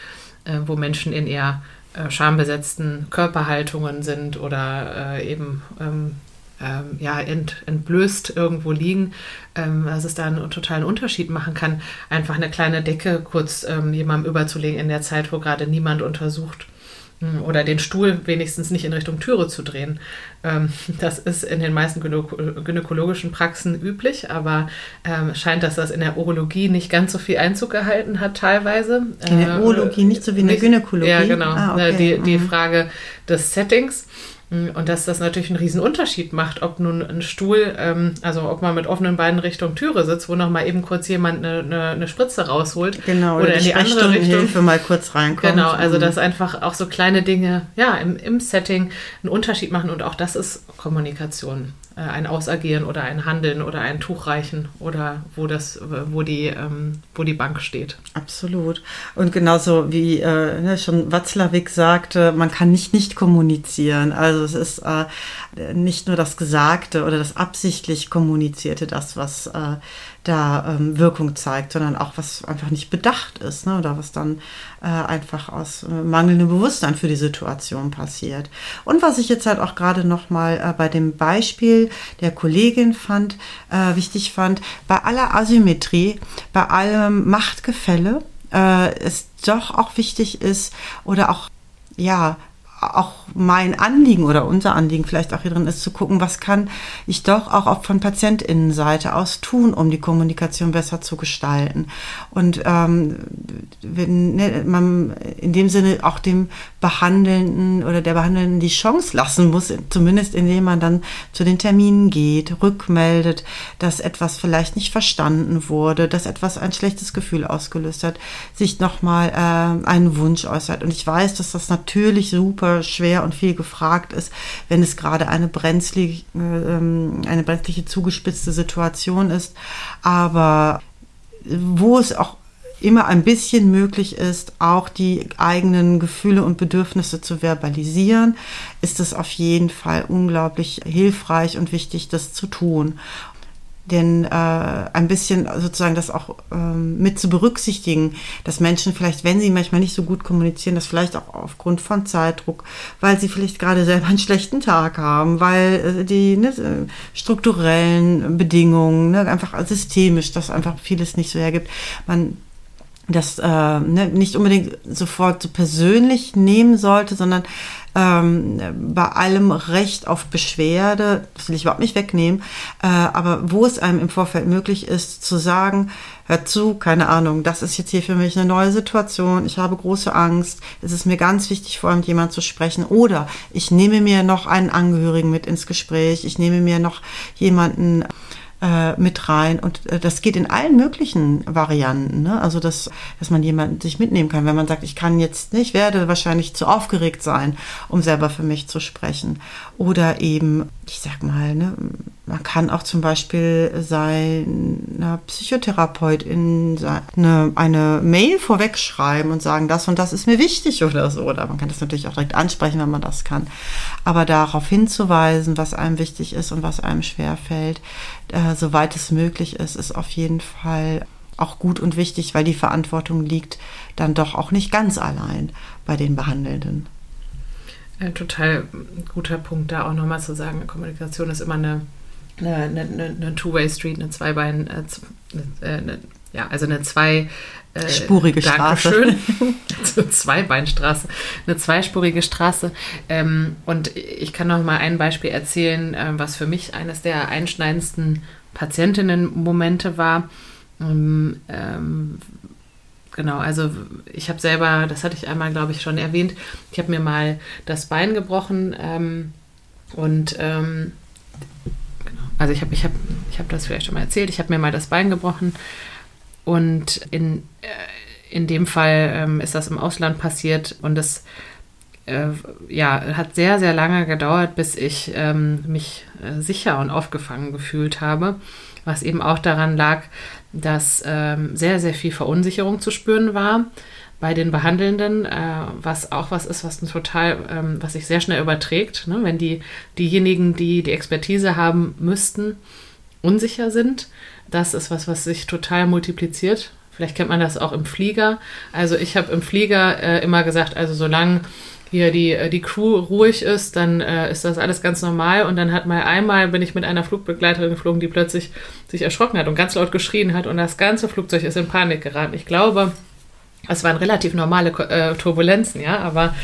äh, wo Menschen in eher äh, schambesetzten Körperhaltungen sind oder äh, eben ähm, ähm, ja, ent, entblößt irgendwo liegen, ähm, dass es da einen totalen Unterschied machen kann, einfach eine kleine Decke kurz ähm, jemandem überzulegen in der Zeit, wo gerade niemand untersucht oder den Stuhl wenigstens nicht in Richtung Türe zu drehen. Ähm, das ist in den meisten gynäkologischen Praxen üblich, aber ähm, scheint, dass das in der Urologie nicht ganz so viel Einzug gehalten hat teilweise. In der Urologie nicht so wie in der Gynäkologie? Ja, genau. Ah, okay. die, die mhm. Frage des Settings. Mm, und dass das natürlich einen riesen Unterschied macht, ob nun ein Stuhl, ähm, also ob man mit offenen Beinen Richtung Türe sitzt, wo noch mal eben kurz jemand eine, eine, eine Spritze rausholt. Genau, oder, oder in die andere Richtung. Hilfe mal kurz reinkommt. Genau, also dass einfach auch so kleine Dinge, ja, im, im Setting einen Unterschied machen und auch das ist Kommunikation. Äh, ein Ausagieren oder ein Handeln oder ein Tuch reichen oder wo das, wo die, ähm, wo die Bank steht. Absolut. Und genauso wie äh, ne, schon Watzlawick sagte, man kann nicht nicht kommunizieren. Also es ist äh, nicht nur das Gesagte oder das absichtlich Kommunizierte, das, was äh, da ähm, Wirkung zeigt, sondern auch was einfach nicht bedacht ist ne? oder was dann äh, einfach aus äh, mangelndem Bewusstsein für die Situation passiert. Und was ich jetzt halt auch gerade noch mal äh, bei dem Beispiel der Kollegin fand, äh, wichtig fand, bei aller Asymmetrie, bei allem Machtgefälle, äh, es doch auch wichtig ist oder auch ja auch mein Anliegen oder unser Anliegen vielleicht auch hier drin ist, zu gucken, was kann ich doch auch von PatientInnenseite aus tun, um die Kommunikation besser zu gestalten. Und ähm, wenn ne, man in dem Sinne auch dem Behandelnden oder der Behandelnden die Chance lassen muss, zumindest indem man dann zu den Terminen geht, rückmeldet, dass etwas vielleicht nicht verstanden wurde, dass etwas ein schlechtes Gefühl ausgelöst hat, sich nochmal äh, einen Wunsch äußert. Und ich weiß, dass das natürlich super schwer und viel gefragt ist, wenn es gerade eine brenzlige, ähm, eine brenzliche zugespitzte Situation ist. Aber wo es auch immer ein bisschen möglich ist, auch die eigenen Gefühle und Bedürfnisse zu verbalisieren, ist es auf jeden Fall unglaublich hilfreich und wichtig, das zu tun. Denn äh, ein bisschen sozusagen das auch ähm, mit zu berücksichtigen, dass Menschen vielleicht, wenn sie manchmal nicht so gut kommunizieren, das vielleicht auch aufgrund von Zeitdruck, weil sie vielleicht gerade selber einen schlechten Tag haben, weil äh, die ne, äh, strukturellen Bedingungen, ne, einfach systemisch, dass einfach vieles nicht so hergibt, man das äh, ne, nicht unbedingt sofort so persönlich nehmen sollte, sondern ähm, bei allem Recht auf Beschwerde, das will ich überhaupt nicht wegnehmen, äh, aber wo es einem im Vorfeld möglich ist, zu sagen, hör zu, keine Ahnung, das ist jetzt hier für mich eine neue Situation, ich habe große Angst, es ist mir ganz wichtig, vor allem mit jemand zu sprechen, oder ich nehme mir noch einen Angehörigen mit ins Gespräch, ich nehme mir noch jemanden äh, mit rein. Und äh, das geht in allen möglichen Varianten. Ne? Also, dass, dass man jemanden sich mitnehmen kann. Wenn man sagt, ich kann jetzt nicht, werde wahrscheinlich zu aufgeregt sein, um selber für mich zu sprechen. Oder eben, ich sag mal, ne, man kann auch zum Beispiel seiner Psychotherapeutin eine, eine Mail vorwegschreiben und sagen, das und das ist mir wichtig oder so. Oder man kann das natürlich auch direkt ansprechen, wenn man das kann. Aber darauf hinzuweisen, was einem wichtig ist und was einem schwerfällt, äh, soweit es möglich ist, ist auf jeden Fall auch gut und wichtig, weil die Verantwortung liegt dann doch auch nicht ganz allein bei den Behandelnden. Ein total guter Punkt, da auch nochmal zu sagen, Kommunikation ist immer eine, eine, eine, eine Two-Way-Street, eine Zweibein, äh, eine, ja, also eine zwei äh, spurige Straße. Dankeschön. Zweibeinstraße, eine zweispurige Straße. Ähm, und ich kann noch mal ein Beispiel erzählen, äh, was für mich eines der einschneidendsten Patientinnen-Momente war. Ähm, ähm, genau, also ich habe selber, das hatte ich einmal, glaube ich, schon erwähnt, ich habe mir mal das Bein gebrochen und also ich habe ich hab, ich hab das vielleicht schon mal erzählt, ich habe mir mal das Bein gebrochen. Und in, äh, in dem Fall ähm, ist das im Ausland passiert. Und es äh, ja, hat sehr, sehr lange gedauert, bis ich ähm, mich äh, sicher und aufgefangen gefühlt habe, was eben auch daran lag, dass ähm, sehr, sehr viel Verunsicherung zu spüren war bei den Behandelnden, äh, was auch was ist, was total, ähm, was sich sehr schnell überträgt, ne? wenn die diejenigen, die die Expertise haben müssten, unsicher sind. Das ist was, was sich total multipliziert. Vielleicht kennt man das auch im Flieger. Also ich habe im Flieger äh, immer gesagt, also solange hier die, äh, die Crew ruhig ist, dann äh, ist das alles ganz normal. Und dann hat mal einmal bin ich mit einer Flugbegleiterin geflogen, die plötzlich sich erschrocken hat und ganz laut geschrien hat und das ganze Flugzeug ist in Panik geraten. Ich glaube, es waren relativ normale äh, Turbulenzen, ja, aber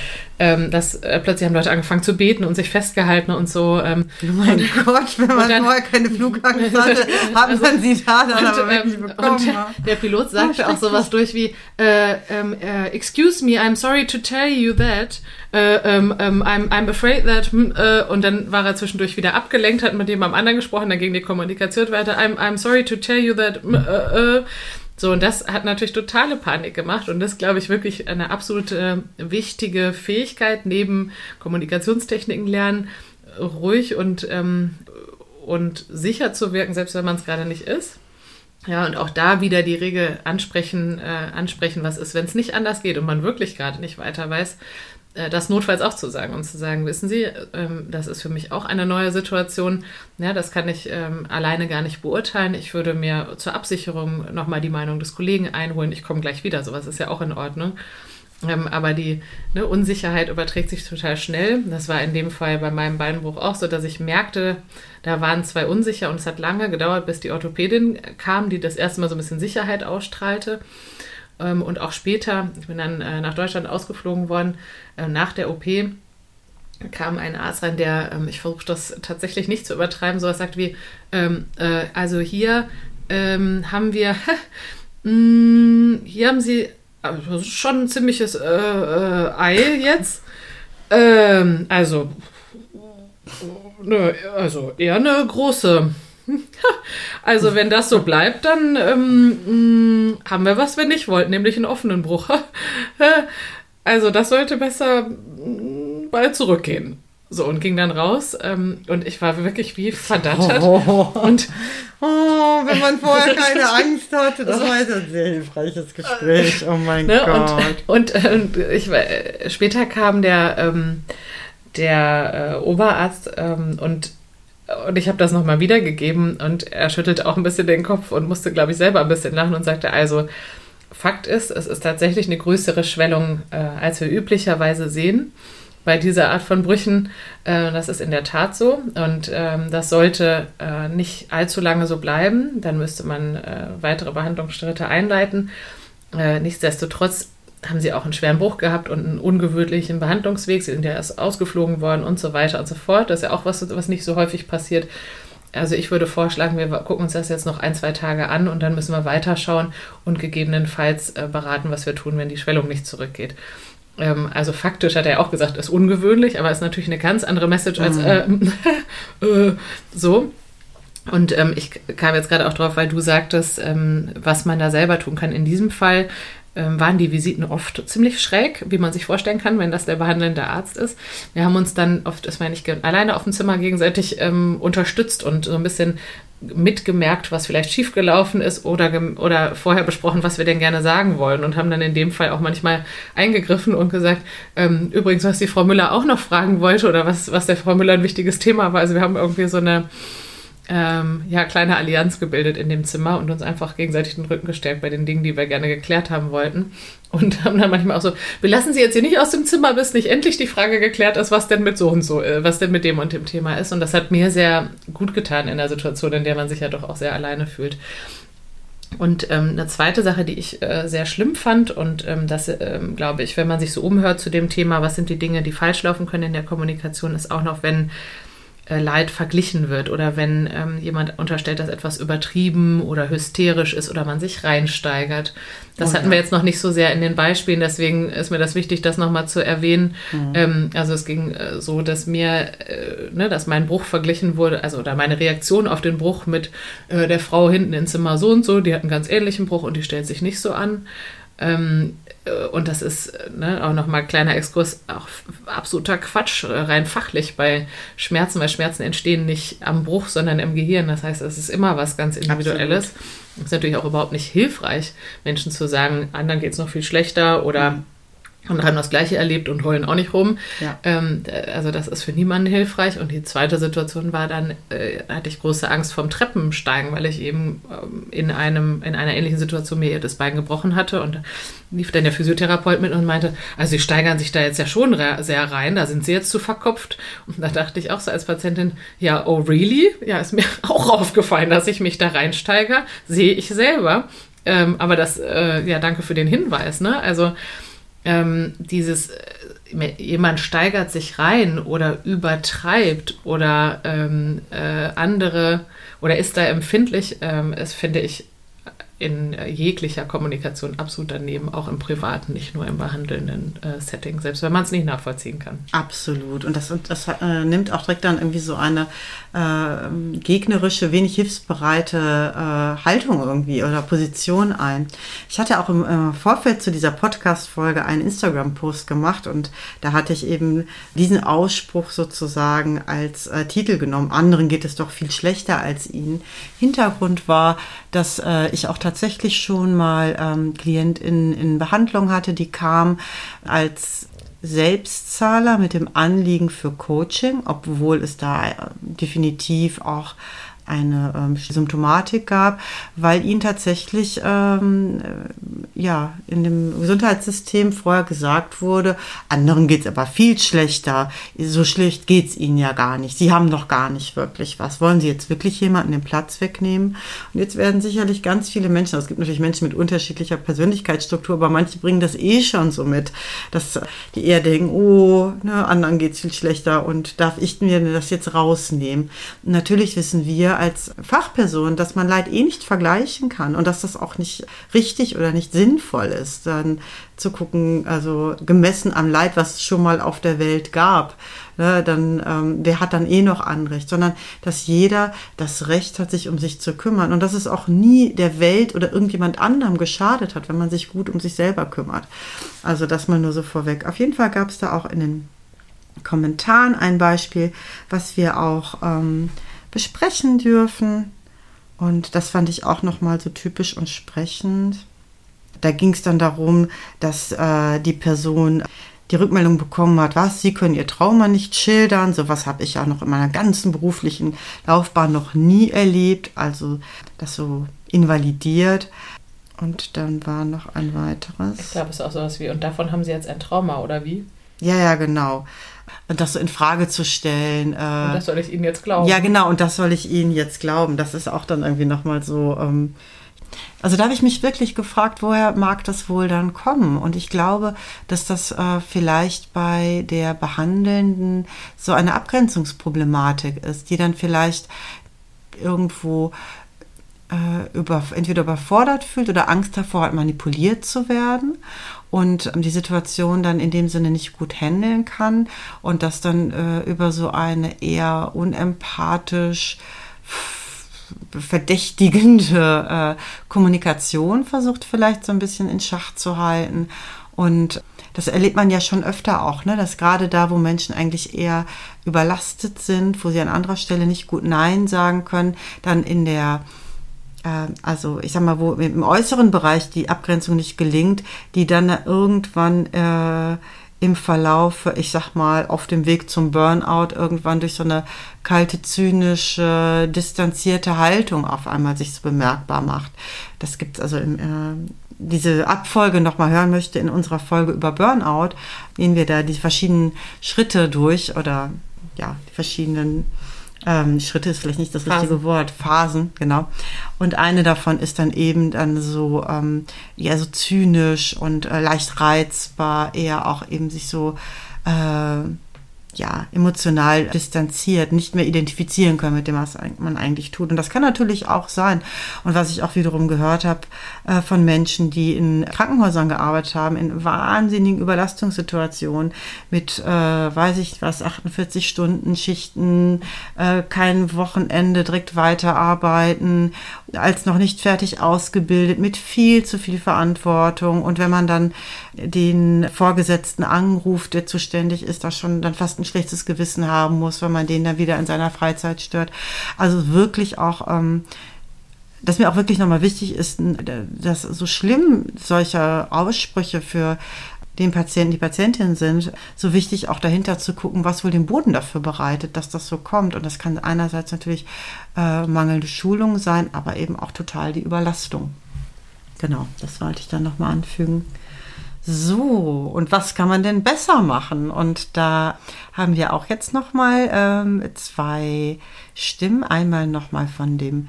ähm, das äh, plötzlich haben Leute angefangen zu beten und sich festgehalten und so. Ähm, oh mein und, Gott, wenn man dann, vorher keine Flugangst hatte, hat man sie da dann und, aber wirklich ähm, bekommen. Und ja. der Pilot sagte oh, auch sowas durch wie, äh, ähm, äh, excuse me, I'm sorry to tell you that, äh, ähm, ähm, I'm, I'm afraid that, hm, äh, und dann war er zwischendurch wieder abgelenkt, hat mit jemandem anderen gesprochen, dann ging die Kommunikation weiter, I'm, I'm sorry to tell you that, hm, äh, äh, so, und das hat natürlich totale Panik gemacht und das, glaube ich, wirklich eine absolute wichtige Fähigkeit neben Kommunikationstechniken lernen, ruhig und, ähm, und sicher zu wirken, selbst wenn man es gerade nicht ist. Ja, und auch da wieder die Regel ansprechen, äh, ansprechen, was ist, wenn es nicht anders geht und man wirklich gerade nicht weiter weiß, äh, das notfalls auch zu sagen und zu sagen, wissen Sie, ähm, das ist für mich auch eine neue Situation. Ja, das kann ich ähm, alleine gar nicht beurteilen. Ich würde mir zur Absicherung nochmal die Meinung des Kollegen einholen. Ich komme gleich wieder. Sowas ist ja auch in Ordnung. Ähm, aber die ne, Unsicherheit überträgt sich total schnell. Das war in dem Fall bei meinem Beinbruch auch so, dass ich merkte, da waren zwei unsicher und es hat lange gedauert, bis die Orthopädin kam, die das erste Mal so ein bisschen Sicherheit ausstrahlte. Ähm, und auch später, ich bin dann äh, nach Deutschland ausgeflogen worden, äh, nach der OP kam ein Arzt rein, der, ähm, ich versuche das tatsächlich nicht zu übertreiben, sowas sagt wie, ähm, äh, also hier ähm, haben wir, mh, mm, hier haben Sie also schon ein ziemliches äh, äh, Ei jetzt. Ähm, also, ne, also eher eine große Also, wenn das so bleibt, dann ähm, mm, haben wir, was wir nicht wollten, nämlich einen offenen Bruch. also, das sollte besser mm, bald zurückgehen. So, und ging dann raus. Ähm, und ich war wirklich wie verdattert. Oh, und oh, wenn man vorher keine Angst hatte, das war jetzt ein sehr hilfreiches Gespräch. Oh mein ne, Gott. Und, und, und ich, später kam der, ähm, der äh, Oberarzt ähm, und und ich habe das nochmal wiedergegeben und er schüttelte auch ein bisschen den Kopf und musste, glaube ich, selber ein bisschen lachen und sagte, also Fakt ist, es ist tatsächlich eine größere Schwellung, äh, als wir üblicherweise sehen bei dieser Art von Brüchen. Äh, das ist in der Tat so und ähm, das sollte äh, nicht allzu lange so bleiben. Dann müsste man äh, weitere Behandlungsschritte einleiten. Äh, nichtsdestotrotz haben sie auch einen schweren Bruch gehabt und einen ungewöhnlichen Behandlungsweg. Sie sind ja erst ausgeflogen worden und so weiter und so fort. Das ist ja auch was, was nicht so häufig passiert. Also ich würde vorschlagen, wir gucken uns das jetzt noch ein, zwei Tage an und dann müssen wir weiterschauen und gegebenenfalls äh, beraten, was wir tun, wenn die Schwellung nicht zurückgeht. Ähm, also faktisch hat er auch gesagt, ist ungewöhnlich, aber ist natürlich eine ganz andere Message als äh, äh, so. Und ähm, ich kam jetzt gerade auch drauf, weil du sagtest, ähm, was man da selber tun kann. In diesem Fall waren die Visiten oft ziemlich schräg, wie man sich vorstellen kann, wenn das der behandelnde Arzt ist. Wir haben uns dann oft, das meine ich, alleine auf dem Zimmer gegenseitig ähm, unterstützt und so ein bisschen mitgemerkt, was vielleicht schiefgelaufen ist oder, oder vorher besprochen, was wir denn gerne sagen wollen und haben dann in dem Fall auch manchmal eingegriffen und gesagt, ähm, übrigens, was die Frau Müller auch noch fragen wollte oder was, was der Frau Müller ein wichtiges Thema war. Also wir haben irgendwie so eine ähm, ja, kleine Allianz gebildet in dem Zimmer und uns einfach gegenseitig den Rücken gestärkt bei den Dingen, die wir gerne geklärt haben wollten. Und haben dann manchmal auch so, wir lassen Sie jetzt hier nicht aus dem Zimmer, bis nicht endlich die Frage geklärt ist, was denn mit so und so, äh, was denn mit dem und dem Thema ist. Und das hat mir sehr gut getan in der Situation, in der man sich ja doch auch sehr alleine fühlt. Und ähm, eine zweite Sache, die ich äh, sehr schlimm fand, und ähm, das ähm, glaube ich, wenn man sich so umhört zu dem Thema, was sind die Dinge, die falsch laufen können in der Kommunikation, ist auch noch, wenn Leid verglichen wird oder wenn ähm, jemand unterstellt, dass etwas übertrieben oder hysterisch ist oder man sich reinsteigert. Das oh, hatten ja. wir jetzt noch nicht so sehr in den Beispielen, deswegen ist mir das wichtig, das nochmal zu erwähnen. Mhm. Ähm, also es ging äh, so, dass mir, äh, ne, dass mein Bruch verglichen wurde, also oder meine Reaktion auf den Bruch mit äh, der Frau hinten im Zimmer so und so, die hat einen ganz ähnlichen Bruch und die stellt sich nicht so an. Ähm, äh, und das ist ne, auch nochmal kleiner Exkurs, auch absoluter Quatsch, äh, rein fachlich bei Schmerzen, weil Schmerzen entstehen nicht am Bruch, sondern im Gehirn. Das heißt, es ist immer was ganz Individuelles. Absolut. Es ist natürlich auch überhaupt nicht hilfreich, Menschen zu sagen, anderen geht es noch viel schlechter oder mhm und haben das Gleiche erlebt und heulen auch nicht rum. Ja. Ähm, also das ist für niemanden hilfreich. Und die zweite Situation war dann, äh, hatte ich große Angst vom Treppensteigen, weil ich eben ähm, in, einem, in einer ähnlichen Situation mir das Bein gebrochen hatte. Und lief dann der Physiotherapeut mit und meinte, also sie steigern sich da jetzt ja schon sehr rein, da sind sie jetzt zu verkopft. Und da dachte ich auch so als Patientin, ja, oh really? Ja, ist mir auch aufgefallen, dass ich mich da reinsteige, sehe ich selber. Ähm, aber das, äh, ja, danke für den Hinweis. Ne? Also ähm, dieses, äh, jemand steigert sich rein oder übertreibt oder ähm, äh, andere oder ist da empfindlich, ähm, das finde ich in jeglicher Kommunikation absolut daneben, auch im privaten, nicht nur im behandelnden äh, Setting, selbst wenn man es nicht nachvollziehen kann. Absolut. Und das, das äh, nimmt auch direkt dann irgendwie so eine äh, gegnerische, wenig hilfsbereite äh, Haltung irgendwie oder Position ein. Ich hatte auch im äh, Vorfeld zu dieser Podcast-Folge einen Instagram-Post gemacht und da hatte ich eben diesen Ausspruch sozusagen als äh, Titel genommen. Anderen geht es doch viel schlechter als ihnen. Hintergrund war, dass ich auch tatsächlich tatsächlich schon mal ähm, KlientInnen in Behandlung hatte, die kam als Selbstzahler mit dem Anliegen für Coaching, obwohl es da äh, definitiv auch eine ähm, Symptomatik gab, weil ihnen tatsächlich ähm, äh, ja in dem Gesundheitssystem vorher gesagt wurde, anderen geht es aber viel schlechter, so schlecht geht es ihnen ja gar nicht. Sie haben doch gar nicht wirklich was. Wollen Sie jetzt wirklich jemanden den Platz wegnehmen? Und jetzt werden sicherlich ganz viele Menschen, es gibt natürlich Menschen mit unterschiedlicher Persönlichkeitsstruktur, aber manche bringen das eh schon so mit, dass die eher denken, oh, ne, anderen geht es viel schlechter und darf ich mir das jetzt rausnehmen? Und natürlich wissen wir als Fachperson, dass man Leid eh nicht vergleichen kann und dass das auch nicht richtig oder nicht sinnvoll ist, dann zu gucken, also gemessen am Leid, was es schon mal auf der Welt gab, ne, dann ähm, wer hat dann eh noch Anrecht, sondern dass jeder das Recht hat, sich um sich zu kümmern und dass es auch nie der Welt oder irgendjemand anderem geschadet hat, wenn man sich gut um sich selber kümmert. Also das mal nur so vorweg. Auf jeden Fall gab es da auch in den Kommentaren ein Beispiel, was wir auch ähm, besprechen dürfen. Und das fand ich auch nochmal so typisch und sprechend. Da ging es dann darum, dass äh, die Person die Rückmeldung bekommen hat, was, Sie können Ihr Trauma nicht schildern. Sowas habe ich auch noch in meiner ganzen beruflichen Laufbahn noch nie erlebt. Also das so invalidiert. Und dann war noch ein weiteres. Ich glaube, es ist auch sowas wie, und davon haben Sie jetzt ein Trauma, oder wie? Ja, ja, genau. Und das so in Frage zu stellen. Äh, und das soll ich Ihnen jetzt glauben. Ja, genau, und das soll ich Ihnen jetzt glauben. Das ist auch dann irgendwie nochmal so. Ähm, also da habe ich mich wirklich gefragt, woher mag das wohl dann kommen? Und ich glaube, dass das äh, vielleicht bei der Behandelnden so eine Abgrenzungsproblematik ist, die dann vielleicht irgendwo über, entweder überfordert fühlt oder Angst davor hat, manipuliert zu werden und ähm, die Situation dann in dem Sinne nicht gut handeln kann und das dann äh, über so eine eher unempathisch verdächtigende äh, Kommunikation versucht vielleicht so ein bisschen in Schach zu halten. Und das erlebt man ja schon öfter auch, ne? dass gerade da, wo Menschen eigentlich eher überlastet sind, wo sie an anderer Stelle nicht gut Nein sagen können, dann in der also ich sag mal, wo im äußeren Bereich die Abgrenzung nicht gelingt, die dann irgendwann äh, im Verlauf, ich sag mal, auf dem Weg zum Burnout irgendwann durch so eine kalte, zynische, distanzierte Haltung auf einmal sich so bemerkbar macht. Das gibt's also im, äh, diese Abfolge nochmal hören möchte in unserer Folge über Burnout, gehen wir da die verschiedenen Schritte durch oder ja, die verschiedenen ähm, Schritte ist vielleicht nicht das richtige Phasen. Wort, Phasen, genau. Und eine davon ist dann eben dann so, ähm, ja, so zynisch und äh, leicht reizbar, eher auch eben sich so, äh, ja, emotional distanziert, nicht mehr identifizieren können mit dem, was man eigentlich tut. Und das kann natürlich auch sein. Und was ich auch wiederum gehört habe äh, von Menschen, die in Krankenhäusern gearbeitet haben, in wahnsinnigen Überlastungssituationen mit, äh, weiß ich was, 48 Stunden Schichten, äh, kein Wochenende, direkt weiterarbeiten, als noch nicht fertig ausgebildet, mit viel zu viel Verantwortung. Und wenn man dann den Vorgesetzten anruft, der zuständig ist, da schon dann fast ein schlechtes Gewissen haben muss, wenn man den dann wieder in seiner Freizeit stört. Also wirklich auch, ähm, dass mir auch wirklich nochmal wichtig ist, dass so schlimm solche Aussprüche für den Patienten, die Patientin sind, so wichtig auch dahinter zu gucken, was wohl den Boden dafür bereitet, dass das so kommt. Und das kann einerseits natürlich äh, mangelnde Schulung sein, aber eben auch total die Überlastung. Genau, das wollte ich dann nochmal anfügen. So, und was kann man denn besser machen? Und da haben wir auch jetzt nochmal ähm, zwei Stimmen. Einmal nochmal von dem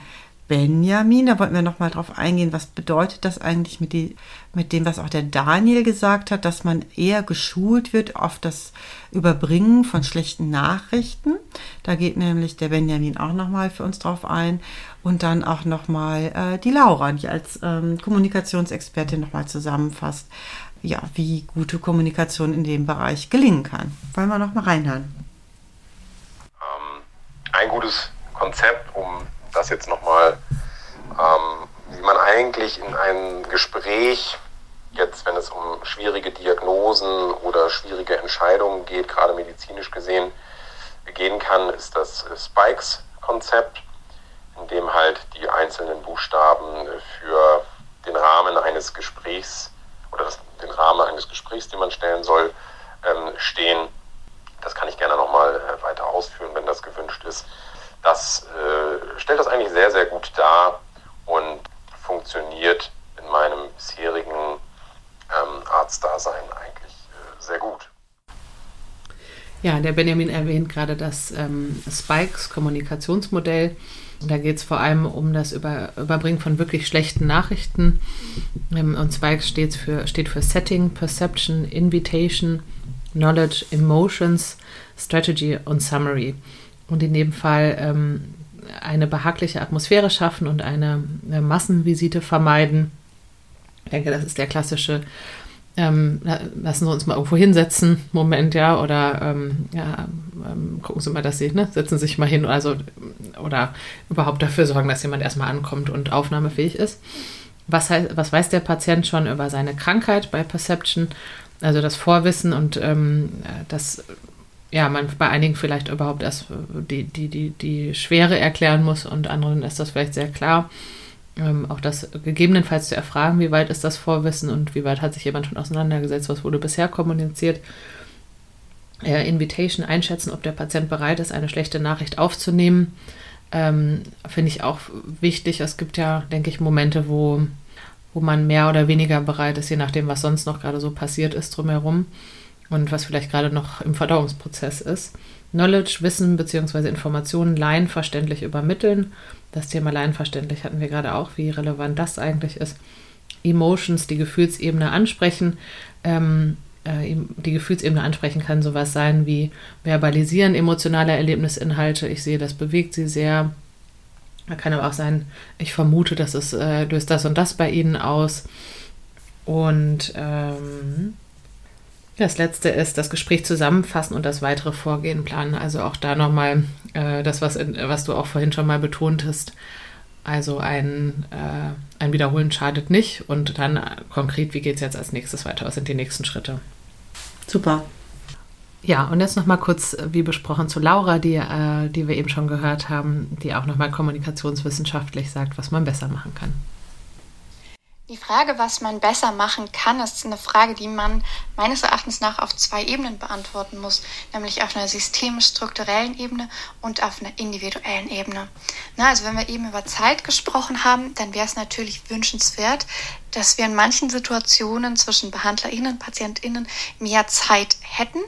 Benjamin, da wollten wir nochmal drauf eingehen, was bedeutet das eigentlich mit, die, mit dem, was auch der Daniel gesagt hat, dass man eher geschult wird auf das Überbringen von schlechten Nachrichten. Da geht nämlich der Benjamin auch nochmal für uns drauf ein. Und dann auch nochmal äh, die Laura, die als ähm, Kommunikationsexpertin nochmal zusammenfasst, ja, wie gute Kommunikation in dem Bereich gelingen kann. Wollen wir noch mal reinhören? Ähm, ein gutes Konzept, um das jetzt noch mal, ähm, wie man eigentlich in ein Gespräch jetzt, wenn es um schwierige Diagnosen oder schwierige Entscheidungen geht, gerade medizinisch gesehen, gehen kann, ist das Spikes-Konzept, in dem halt die einzelnen Buchstaben für den Rahmen eines Gesprächs oder das, Rahmen eines Gesprächs, den man stellen soll, ähm, stehen. Das kann ich gerne nochmal äh, weiter ausführen, wenn das gewünscht ist. Das äh, stellt das eigentlich sehr, sehr gut dar und funktioniert in meinem bisherigen ähm, Arztdasein eigentlich äh, sehr gut. Ja, der Benjamin erwähnt gerade das ähm, Spikes Kommunikationsmodell. Da geht es vor allem um das Über Überbringen von wirklich schlechten Nachrichten. Ähm, und Spikes steht für, steht für Setting, Perception, Invitation, Knowledge, Emotions, Strategy und Summary. Und in dem Fall ähm, eine behagliche Atmosphäre schaffen und eine, eine Massenvisite vermeiden. Ich denke, das ist der klassische ähm, lassen Sie uns mal irgendwo hinsetzen, Moment, ja, oder ähm, ja, ähm, gucken Sie mal, dass Sie, ne, setzen Sie sich mal hin, also, oder überhaupt dafür sorgen, dass jemand erstmal ankommt und aufnahmefähig ist. Was, heißt, was weiß der Patient schon über seine Krankheit bei Perception? Also das Vorwissen und ähm, das, ja, man bei einigen vielleicht überhaupt erst die, die, die, die Schwere erklären muss und anderen ist das vielleicht sehr klar. Ähm, auch das gegebenenfalls zu erfragen, wie weit ist das Vorwissen und wie weit hat sich jemand schon auseinandergesetzt, was wurde bisher kommuniziert. Äh, Invitation einschätzen, ob der Patient bereit ist, eine schlechte Nachricht aufzunehmen, ähm, finde ich auch wichtig. Es gibt ja, denke ich, Momente, wo, wo man mehr oder weniger bereit ist, je nachdem, was sonst noch gerade so passiert ist drumherum und was vielleicht gerade noch im Verdauungsprozess ist. Knowledge, Wissen bzw. Informationen laienverständlich übermitteln. Das Thema laienverständlich hatten wir gerade auch, wie relevant das eigentlich ist. Emotions, die Gefühlsebene ansprechen. Ähm, äh, die Gefühlsebene ansprechen kann sowas sein wie verbalisieren emotionale Erlebnisinhalte. Ich sehe, das bewegt sie sehr. Da kann aber auch sein, ich vermute, dass es äh, löst das und das bei ihnen aus. Und ähm, das letzte ist das Gespräch zusammenfassen und das weitere Vorgehen planen. Also auch da nochmal äh, das, was, in, was du auch vorhin schon mal betont hast. Also ein, äh, ein Wiederholen schadet nicht. Und dann konkret, wie geht es jetzt als nächstes weiter? Was sind die nächsten Schritte? Super. Ja, und jetzt nochmal kurz, äh, wie besprochen, zu Laura, die, äh, die wir eben schon gehört haben, die auch nochmal kommunikationswissenschaftlich sagt, was man besser machen kann. Die Frage, was man besser machen kann, ist eine Frage, die man meines Erachtens nach auf zwei Ebenen beantworten muss, nämlich auf einer systemisch-strukturellen Ebene und auf einer individuellen Ebene. Na, also wenn wir eben über Zeit gesprochen haben, dann wäre es natürlich wünschenswert, dass wir in manchen Situationen zwischen BehandlerInnen und PatientInnen mehr Zeit hätten,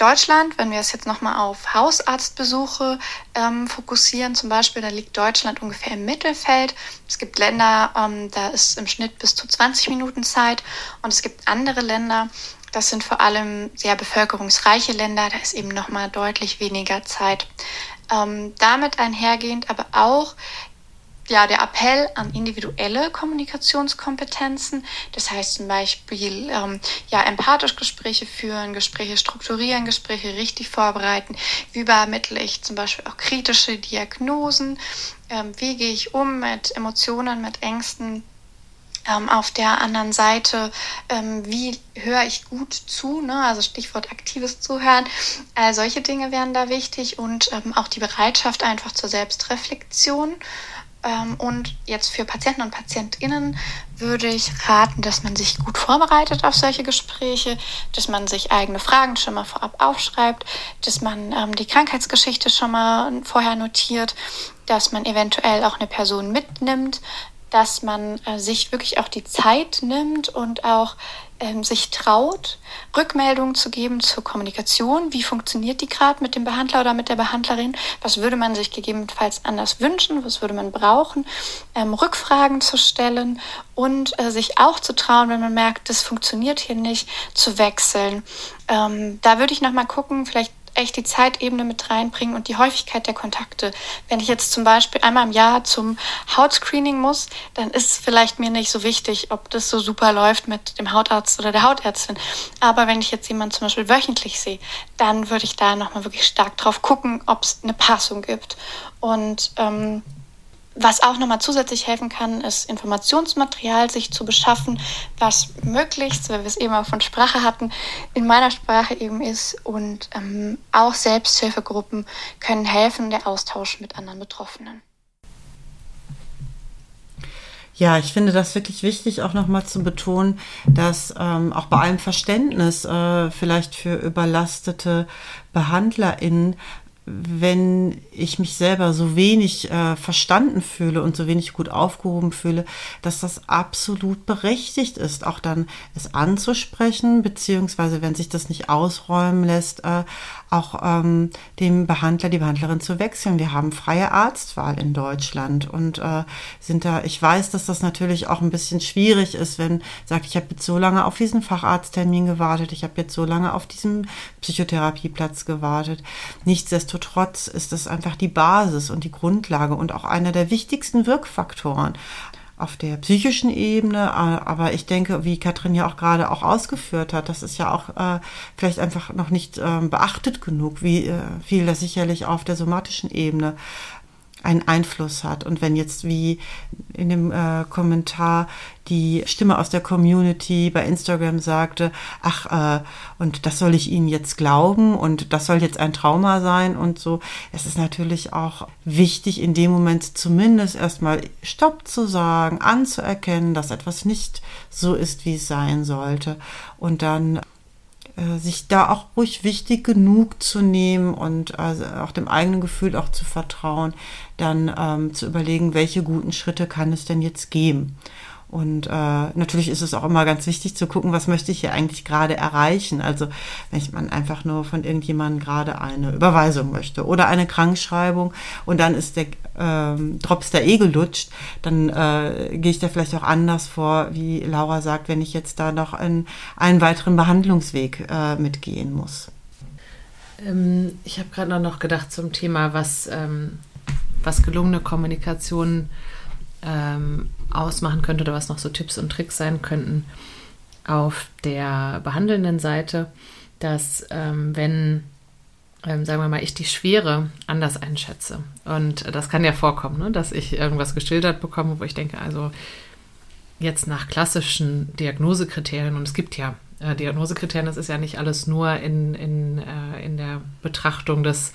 Deutschland, wenn wir es jetzt nochmal auf Hausarztbesuche ähm, fokussieren, zum Beispiel, da liegt Deutschland ungefähr im Mittelfeld. Es gibt Länder, ähm, da ist im Schnitt bis zu 20 Minuten Zeit und es gibt andere Länder, das sind vor allem sehr bevölkerungsreiche Länder, da ist eben nochmal deutlich weniger Zeit. Ähm, damit einhergehend aber auch ja, der Appell an individuelle Kommunikationskompetenzen. Das heißt zum Beispiel, ähm, ja, empathisch Gespräche führen, Gespräche strukturieren, Gespräche richtig vorbereiten. Wie übermittle ich zum Beispiel auch kritische Diagnosen? Ähm, wie gehe ich um mit Emotionen, mit Ängsten? Ähm, auf der anderen Seite, ähm, wie höre ich gut zu, ne? also Stichwort aktives Zuhören. All solche Dinge wären da wichtig und ähm, auch die Bereitschaft einfach zur Selbstreflexion. Ähm, und jetzt für Patienten und PatientInnen würde ich raten, dass man sich gut vorbereitet auf solche Gespräche, dass man sich eigene Fragen schon mal vorab aufschreibt, dass man ähm, die Krankheitsgeschichte schon mal vorher notiert, dass man eventuell auch eine Person mitnimmt, dass man äh, sich wirklich auch die Zeit nimmt und auch ähm, sich traut, Rückmeldungen zu geben zur Kommunikation. Wie funktioniert die gerade mit dem Behandler oder mit der Behandlerin? Was würde man sich gegebenenfalls anders wünschen? Was würde man brauchen? Ähm, Rückfragen zu stellen und äh, sich auch zu trauen, wenn man merkt, das funktioniert hier nicht, zu wechseln. Ähm, da würde ich nochmal gucken, vielleicht echt die Zeitebene mit reinbringen und die Häufigkeit der Kontakte. Wenn ich jetzt zum Beispiel einmal im Jahr zum Hautscreening muss, dann ist es vielleicht mir nicht so wichtig, ob das so super läuft mit dem Hautarzt oder der Hautärztin. Aber wenn ich jetzt jemanden zum Beispiel wöchentlich sehe, dann würde ich da nochmal wirklich stark drauf gucken, ob es eine Passung gibt. Und ähm, was auch nochmal zusätzlich helfen kann, ist Informationsmaterial sich zu beschaffen, was möglichst, weil wir es eben auch von Sprache hatten, in meiner Sprache eben ist. Und ähm, auch Selbsthilfegruppen können helfen, der Austausch mit anderen Betroffenen. Ja, ich finde das wirklich wichtig, auch nochmal zu betonen, dass ähm, auch bei allem Verständnis äh, vielleicht für überlastete BehandlerInnen wenn ich mich selber so wenig äh, verstanden fühle und so wenig gut aufgehoben fühle, dass das absolut berechtigt ist, auch dann es anzusprechen, beziehungsweise wenn sich das nicht ausräumen lässt, äh, auch ähm, dem Behandler, die Behandlerin zu wechseln. Wir haben freie Arztwahl in Deutschland und äh, sind da, ich weiß, dass das natürlich auch ein bisschen schwierig ist, wenn sagt, ich habe jetzt so lange auf diesen Facharzttermin gewartet, ich habe jetzt so lange auf diesem Psychotherapieplatz gewartet. Nichtsdestotrotz ist das einfach die Basis und die Grundlage und auch einer der wichtigsten Wirkfaktoren auf der psychischen Ebene, äh, aber ich denke, wie Katrin ja auch gerade auch ausgeführt hat, das ist ja auch äh, vielleicht einfach noch nicht äh, beachtet genug, wie äh, viel das sicherlich auf der somatischen Ebene einen Einfluss hat. Und wenn jetzt wie in dem äh, Kommentar die Stimme aus der Community bei Instagram sagte, ach, äh, und das soll ich Ihnen jetzt glauben und das soll jetzt ein Trauma sein und so, es ist natürlich auch wichtig, in dem Moment zumindest erstmal Stopp zu sagen, anzuerkennen, dass etwas nicht so ist, wie es sein sollte. Und dann sich da auch ruhig wichtig genug zu nehmen und also auch dem eigenen Gefühl auch zu vertrauen, dann ähm, zu überlegen, welche guten Schritte kann es denn jetzt geben. Und äh, natürlich ist es auch immer ganz wichtig zu gucken, was möchte ich hier eigentlich gerade erreichen. Also wenn man einfach nur von irgendjemandem gerade eine Überweisung möchte oder eine Krankschreibung und dann ist der ähm, Drops der eh gelutscht, dann äh, gehe ich da vielleicht auch anders vor, wie Laura sagt, wenn ich jetzt da noch in einen weiteren Behandlungsweg äh, mitgehen muss. Ähm, ich habe gerade noch gedacht zum Thema, was, ähm, was gelungene Kommunikation ähm, ausmachen könnte oder was noch so Tipps und Tricks sein könnten auf der behandelnden Seite, dass ähm, wenn, ähm, sagen wir mal, ich die Schwere anders einschätze. Und das kann ja vorkommen, ne, dass ich irgendwas geschildert bekomme, wo ich denke, also jetzt nach klassischen Diagnosekriterien und es gibt ja äh, Diagnosekriterien, das ist ja nicht alles nur in, in, äh, in der Betrachtung des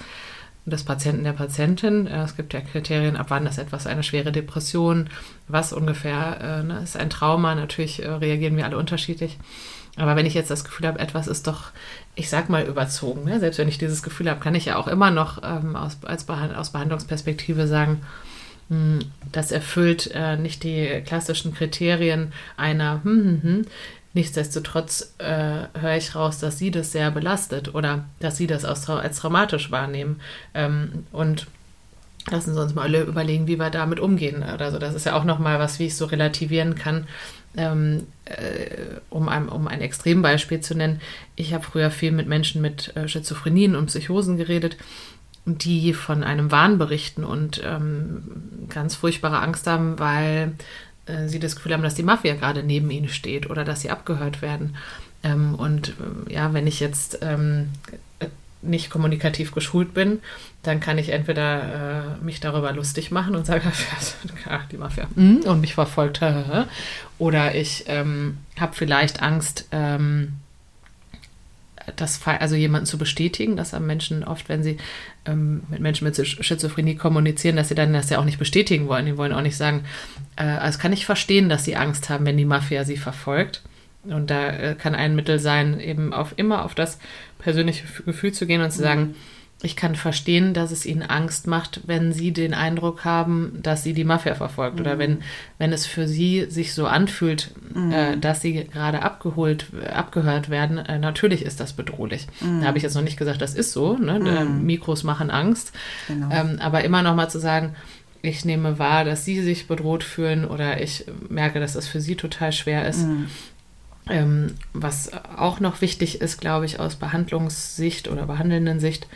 des Patienten, der Patientin. Es gibt ja Kriterien, ab wann ist etwas eine schwere Depression, was ungefähr äh, ne, ist ein Trauma. Natürlich äh, reagieren wir alle unterschiedlich. Aber wenn ich jetzt das Gefühl habe, etwas ist doch, ich sag mal, überzogen, ne? selbst wenn ich dieses Gefühl habe, kann ich ja auch immer noch ähm, aus, als Behand aus Behandlungsperspektive sagen, hm, das erfüllt äh, nicht die klassischen Kriterien einer, hm, hm, hm, Nichtsdestotrotz äh, höre ich raus, dass sie das sehr belastet oder dass sie das als, als traumatisch wahrnehmen. Ähm, und lassen Sie uns mal überlegen, wie wir damit umgehen oder so. Das ist ja auch nochmal was, wie ich so relativieren kann. Ähm, äh, um, ein, um ein Extrembeispiel zu nennen. Ich habe früher viel mit Menschen mit äh, Schizophrenien und Psychosen geredet die von einem Wahn berichten und ähm, ganz furchtbare Angst haben, weil äh, sie das Gefühl haben, dass die Mafia gerade neben ihnen steht oder dass sie abgehört werden. Ähm, und äh, ja, wenn ich jetzt ähm, nicht kommunikativ geschult bin, dann kann ich entweder äh, mich darüber lustig machen und sagen, ja, die Mafia mm, und mich verfolgt, oder ich ähm, habe vielleicht Angst, ähm, das, also jemanden zu bestätigen, dass haben Menschen oft, wenn sie ähm, mit Menschen mit Schizophrenie kommunizieren, dass sie dann das ja auch nicht bestätigen wollen. Die wollen auch nicht sagen, äh, also kann ich verstehen, dass sie Angst haben, wenn die Mafia sie verfolgt. Und da äh, kann ein Mittel sein, eben auf immer auf das persönliche Gefühl zu gehen und zu sagen, mhm ich kann verstehen, dass es ihnen Angst macht, wenn sie den Eindruck haben, dass sie die Mafia verfolgt. Mhm. Oder wenn, wenn es für sie sich so anfühlt, mhm. äh, dass sie gerade abgeholt, abgehört werden. Äh, natürlich ist das bedrohlich. Mhm. Da habe ich jetzt noch nicht gesagt, das ist so. Ne? Mhm. Mikros machen Angst. Genau. Ähm, aber immer noch mal zu sagen, ich nehme wahr, dass sie sich bedroht fühlen oder ich merke, dass das für sie total schwer ist. Mhm. Ähm, was auch noch wichtig ist, glaube ich, aus Behandlungssicht oder behandelnden Sicht,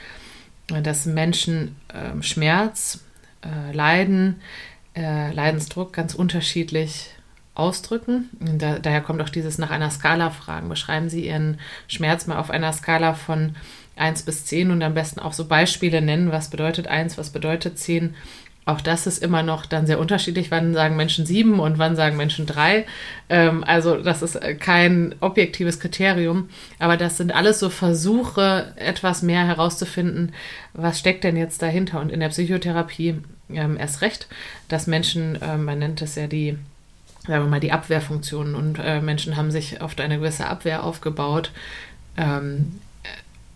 dass Menschen äh, Schmerz, äh, Leiden, äh, Leidensdruck ganz unterschiedlich ausdrücken. Da, daher kommt auch dieses nach einer Skala fragen. Beschreiben Sie Ihren Schmerz mal auf einer Skala von 1 bis 10 und am besten auch so Beispiele nennen. Was bedeutet 1, was bedeutet 10? Auch das ist immer noch dann sehr unterschiedlich. Wann sagen Menschen sieben und wann sagen Menschen drei? Ähm, also das ist kein objektives Kriterium, aber das sind alles so Versuche, etwas mehr herauszufinden, was steckt denn jetzt dahinter. Und in der Psychotherapie ähm, erst recht, dass Menschen, äh, man nennt es ja die sagen wir mal, die Abwehrfunktionen und äh, Menschen haben sich oft eine gewisse Abwehr aufgebaut, ähm,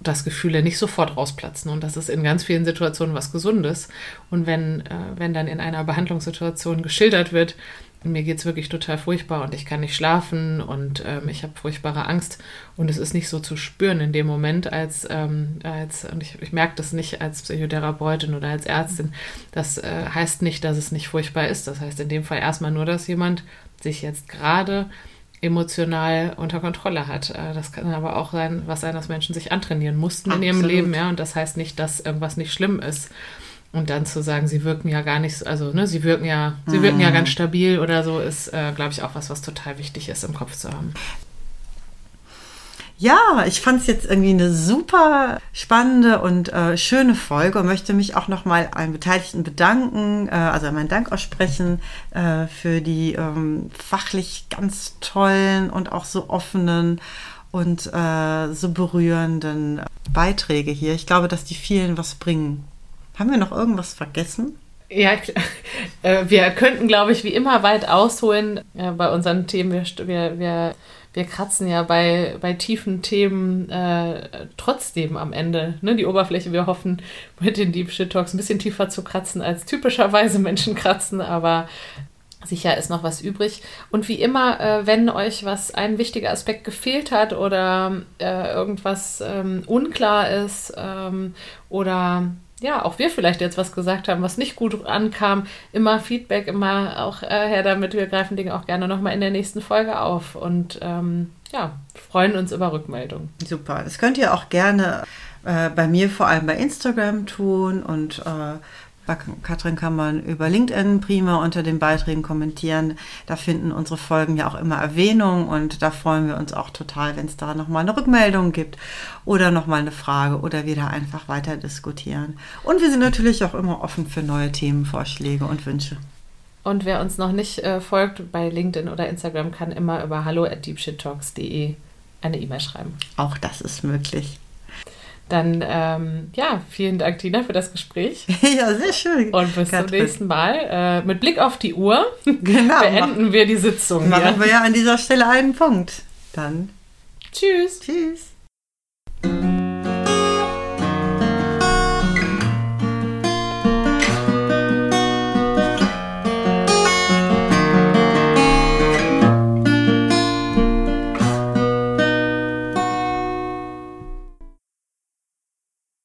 dass Gefühle nicht sofort rausplatzen und das ist in ganz vielen Situationen was Gesundes. Und wenn, äh, wenn dann in einer Behandlungssituation geschildert wird, mir geht es wirklich total furchtbar und ich kann nicht schlafen und ähm, ich habe furchtbare Angst und es ist nicht so zu spüren in dem Moment als, ähm, als und ich, ich merke das nicht als Psychotherapeutin oder als Ärztin, das äh, heißt nicht, dass es nicht furchtbar ist. Das heißt in dem Fall erstmal nur, dass jemand sich jetzt gerade emotional unter Kontrolle hat. Äh, das kann aber auch sein, was sein, dass Menschen sich antrainieren mussten Absolut. in ihrem Leben, ja. Und das heißt nicht, dass irgendwas nicht schlimm ist. Und dann zu sagen, sie wirken ja gar nicht, also ne, sie wirken ja, sie wirken ja mhm. ganz stabil oder so, ist, äh, glaube ich, auch was, was total wichtig ist im Kopf zu haben. Ja, ich fand es jetzt irgendwie eine super spannende und äh, schöne Folge und möchte mich auch nochmal allen Beteiligten bedanken, äh, also meinen Dank aussprechen äh, für die ähm, fachlich ganz tollen und auch so offenen und äh, so berührenden Beiträge hier. Ich glaube, dass die vielen was bringen. Haben wir noch irgendwas vergessen? Ja, äh, wir könnten, glaube ich, wie immer weit ausholen äh, bei unseren Themen. Wir, wir, wir kratzen ja bei, bei tiefen Themen äh, trotzdem am Ende ne, die Oberfläche. Wir hoffen, mit den Deep Shit Talks ein bisschen tiefer zu kratzen, als typischerweise Menschen kratzen, aber sicher ist noch was übrig. Und wie immer, äh, wenn euch was ein wichtiger Aspekt gefehlt hat oder äh, irgendwas ähm, unklar ist ähm, oder ja, auch wir vielleicht jetzt was gesagt haben, was nicht gut ankam, immer Feedback, immer auch äh, her damit. Wir greifen Dinge auch gerne nochmal in der nächsten Folge auf und ähm, ja, freuen uns über Rückmeldungen. Super. Das könnt ihr auch gerne äh, bei mir vor allem bei Instagram tun und äh, bei Katrin kann man über LinkedIn prima unter den Beiträgen kommentieren. Da finden unsere Folgen ja auch immer Erwähnung und da freuen wir uns auch total, wenn es da nochmal eine Rückmeldung gibt oder nochmal eine Frage oder wir da einfach weiter diskutieren. Und wir sind natürlich auch immer offen für neue Themenvorschläge und Wünsche. Und wer uns noch nicht äh, folgt bei LinkedIn oder Instagram, kann immer über hallo at deepshittalks.de eine E-Mail schreiben. Auch das ist möglich. Dann, ähm, ja, vielen Dank, Tina, für das Gespräch. ja, sehr schön. Und bis Katrin. zum nächsten Mal. Äh, mit Blick auf die Uhr genau, beenden wir die Sitzung. Machen ja. wir ja an dieser Stelle einen Punkt. Dann. Tschüss. Tschüss.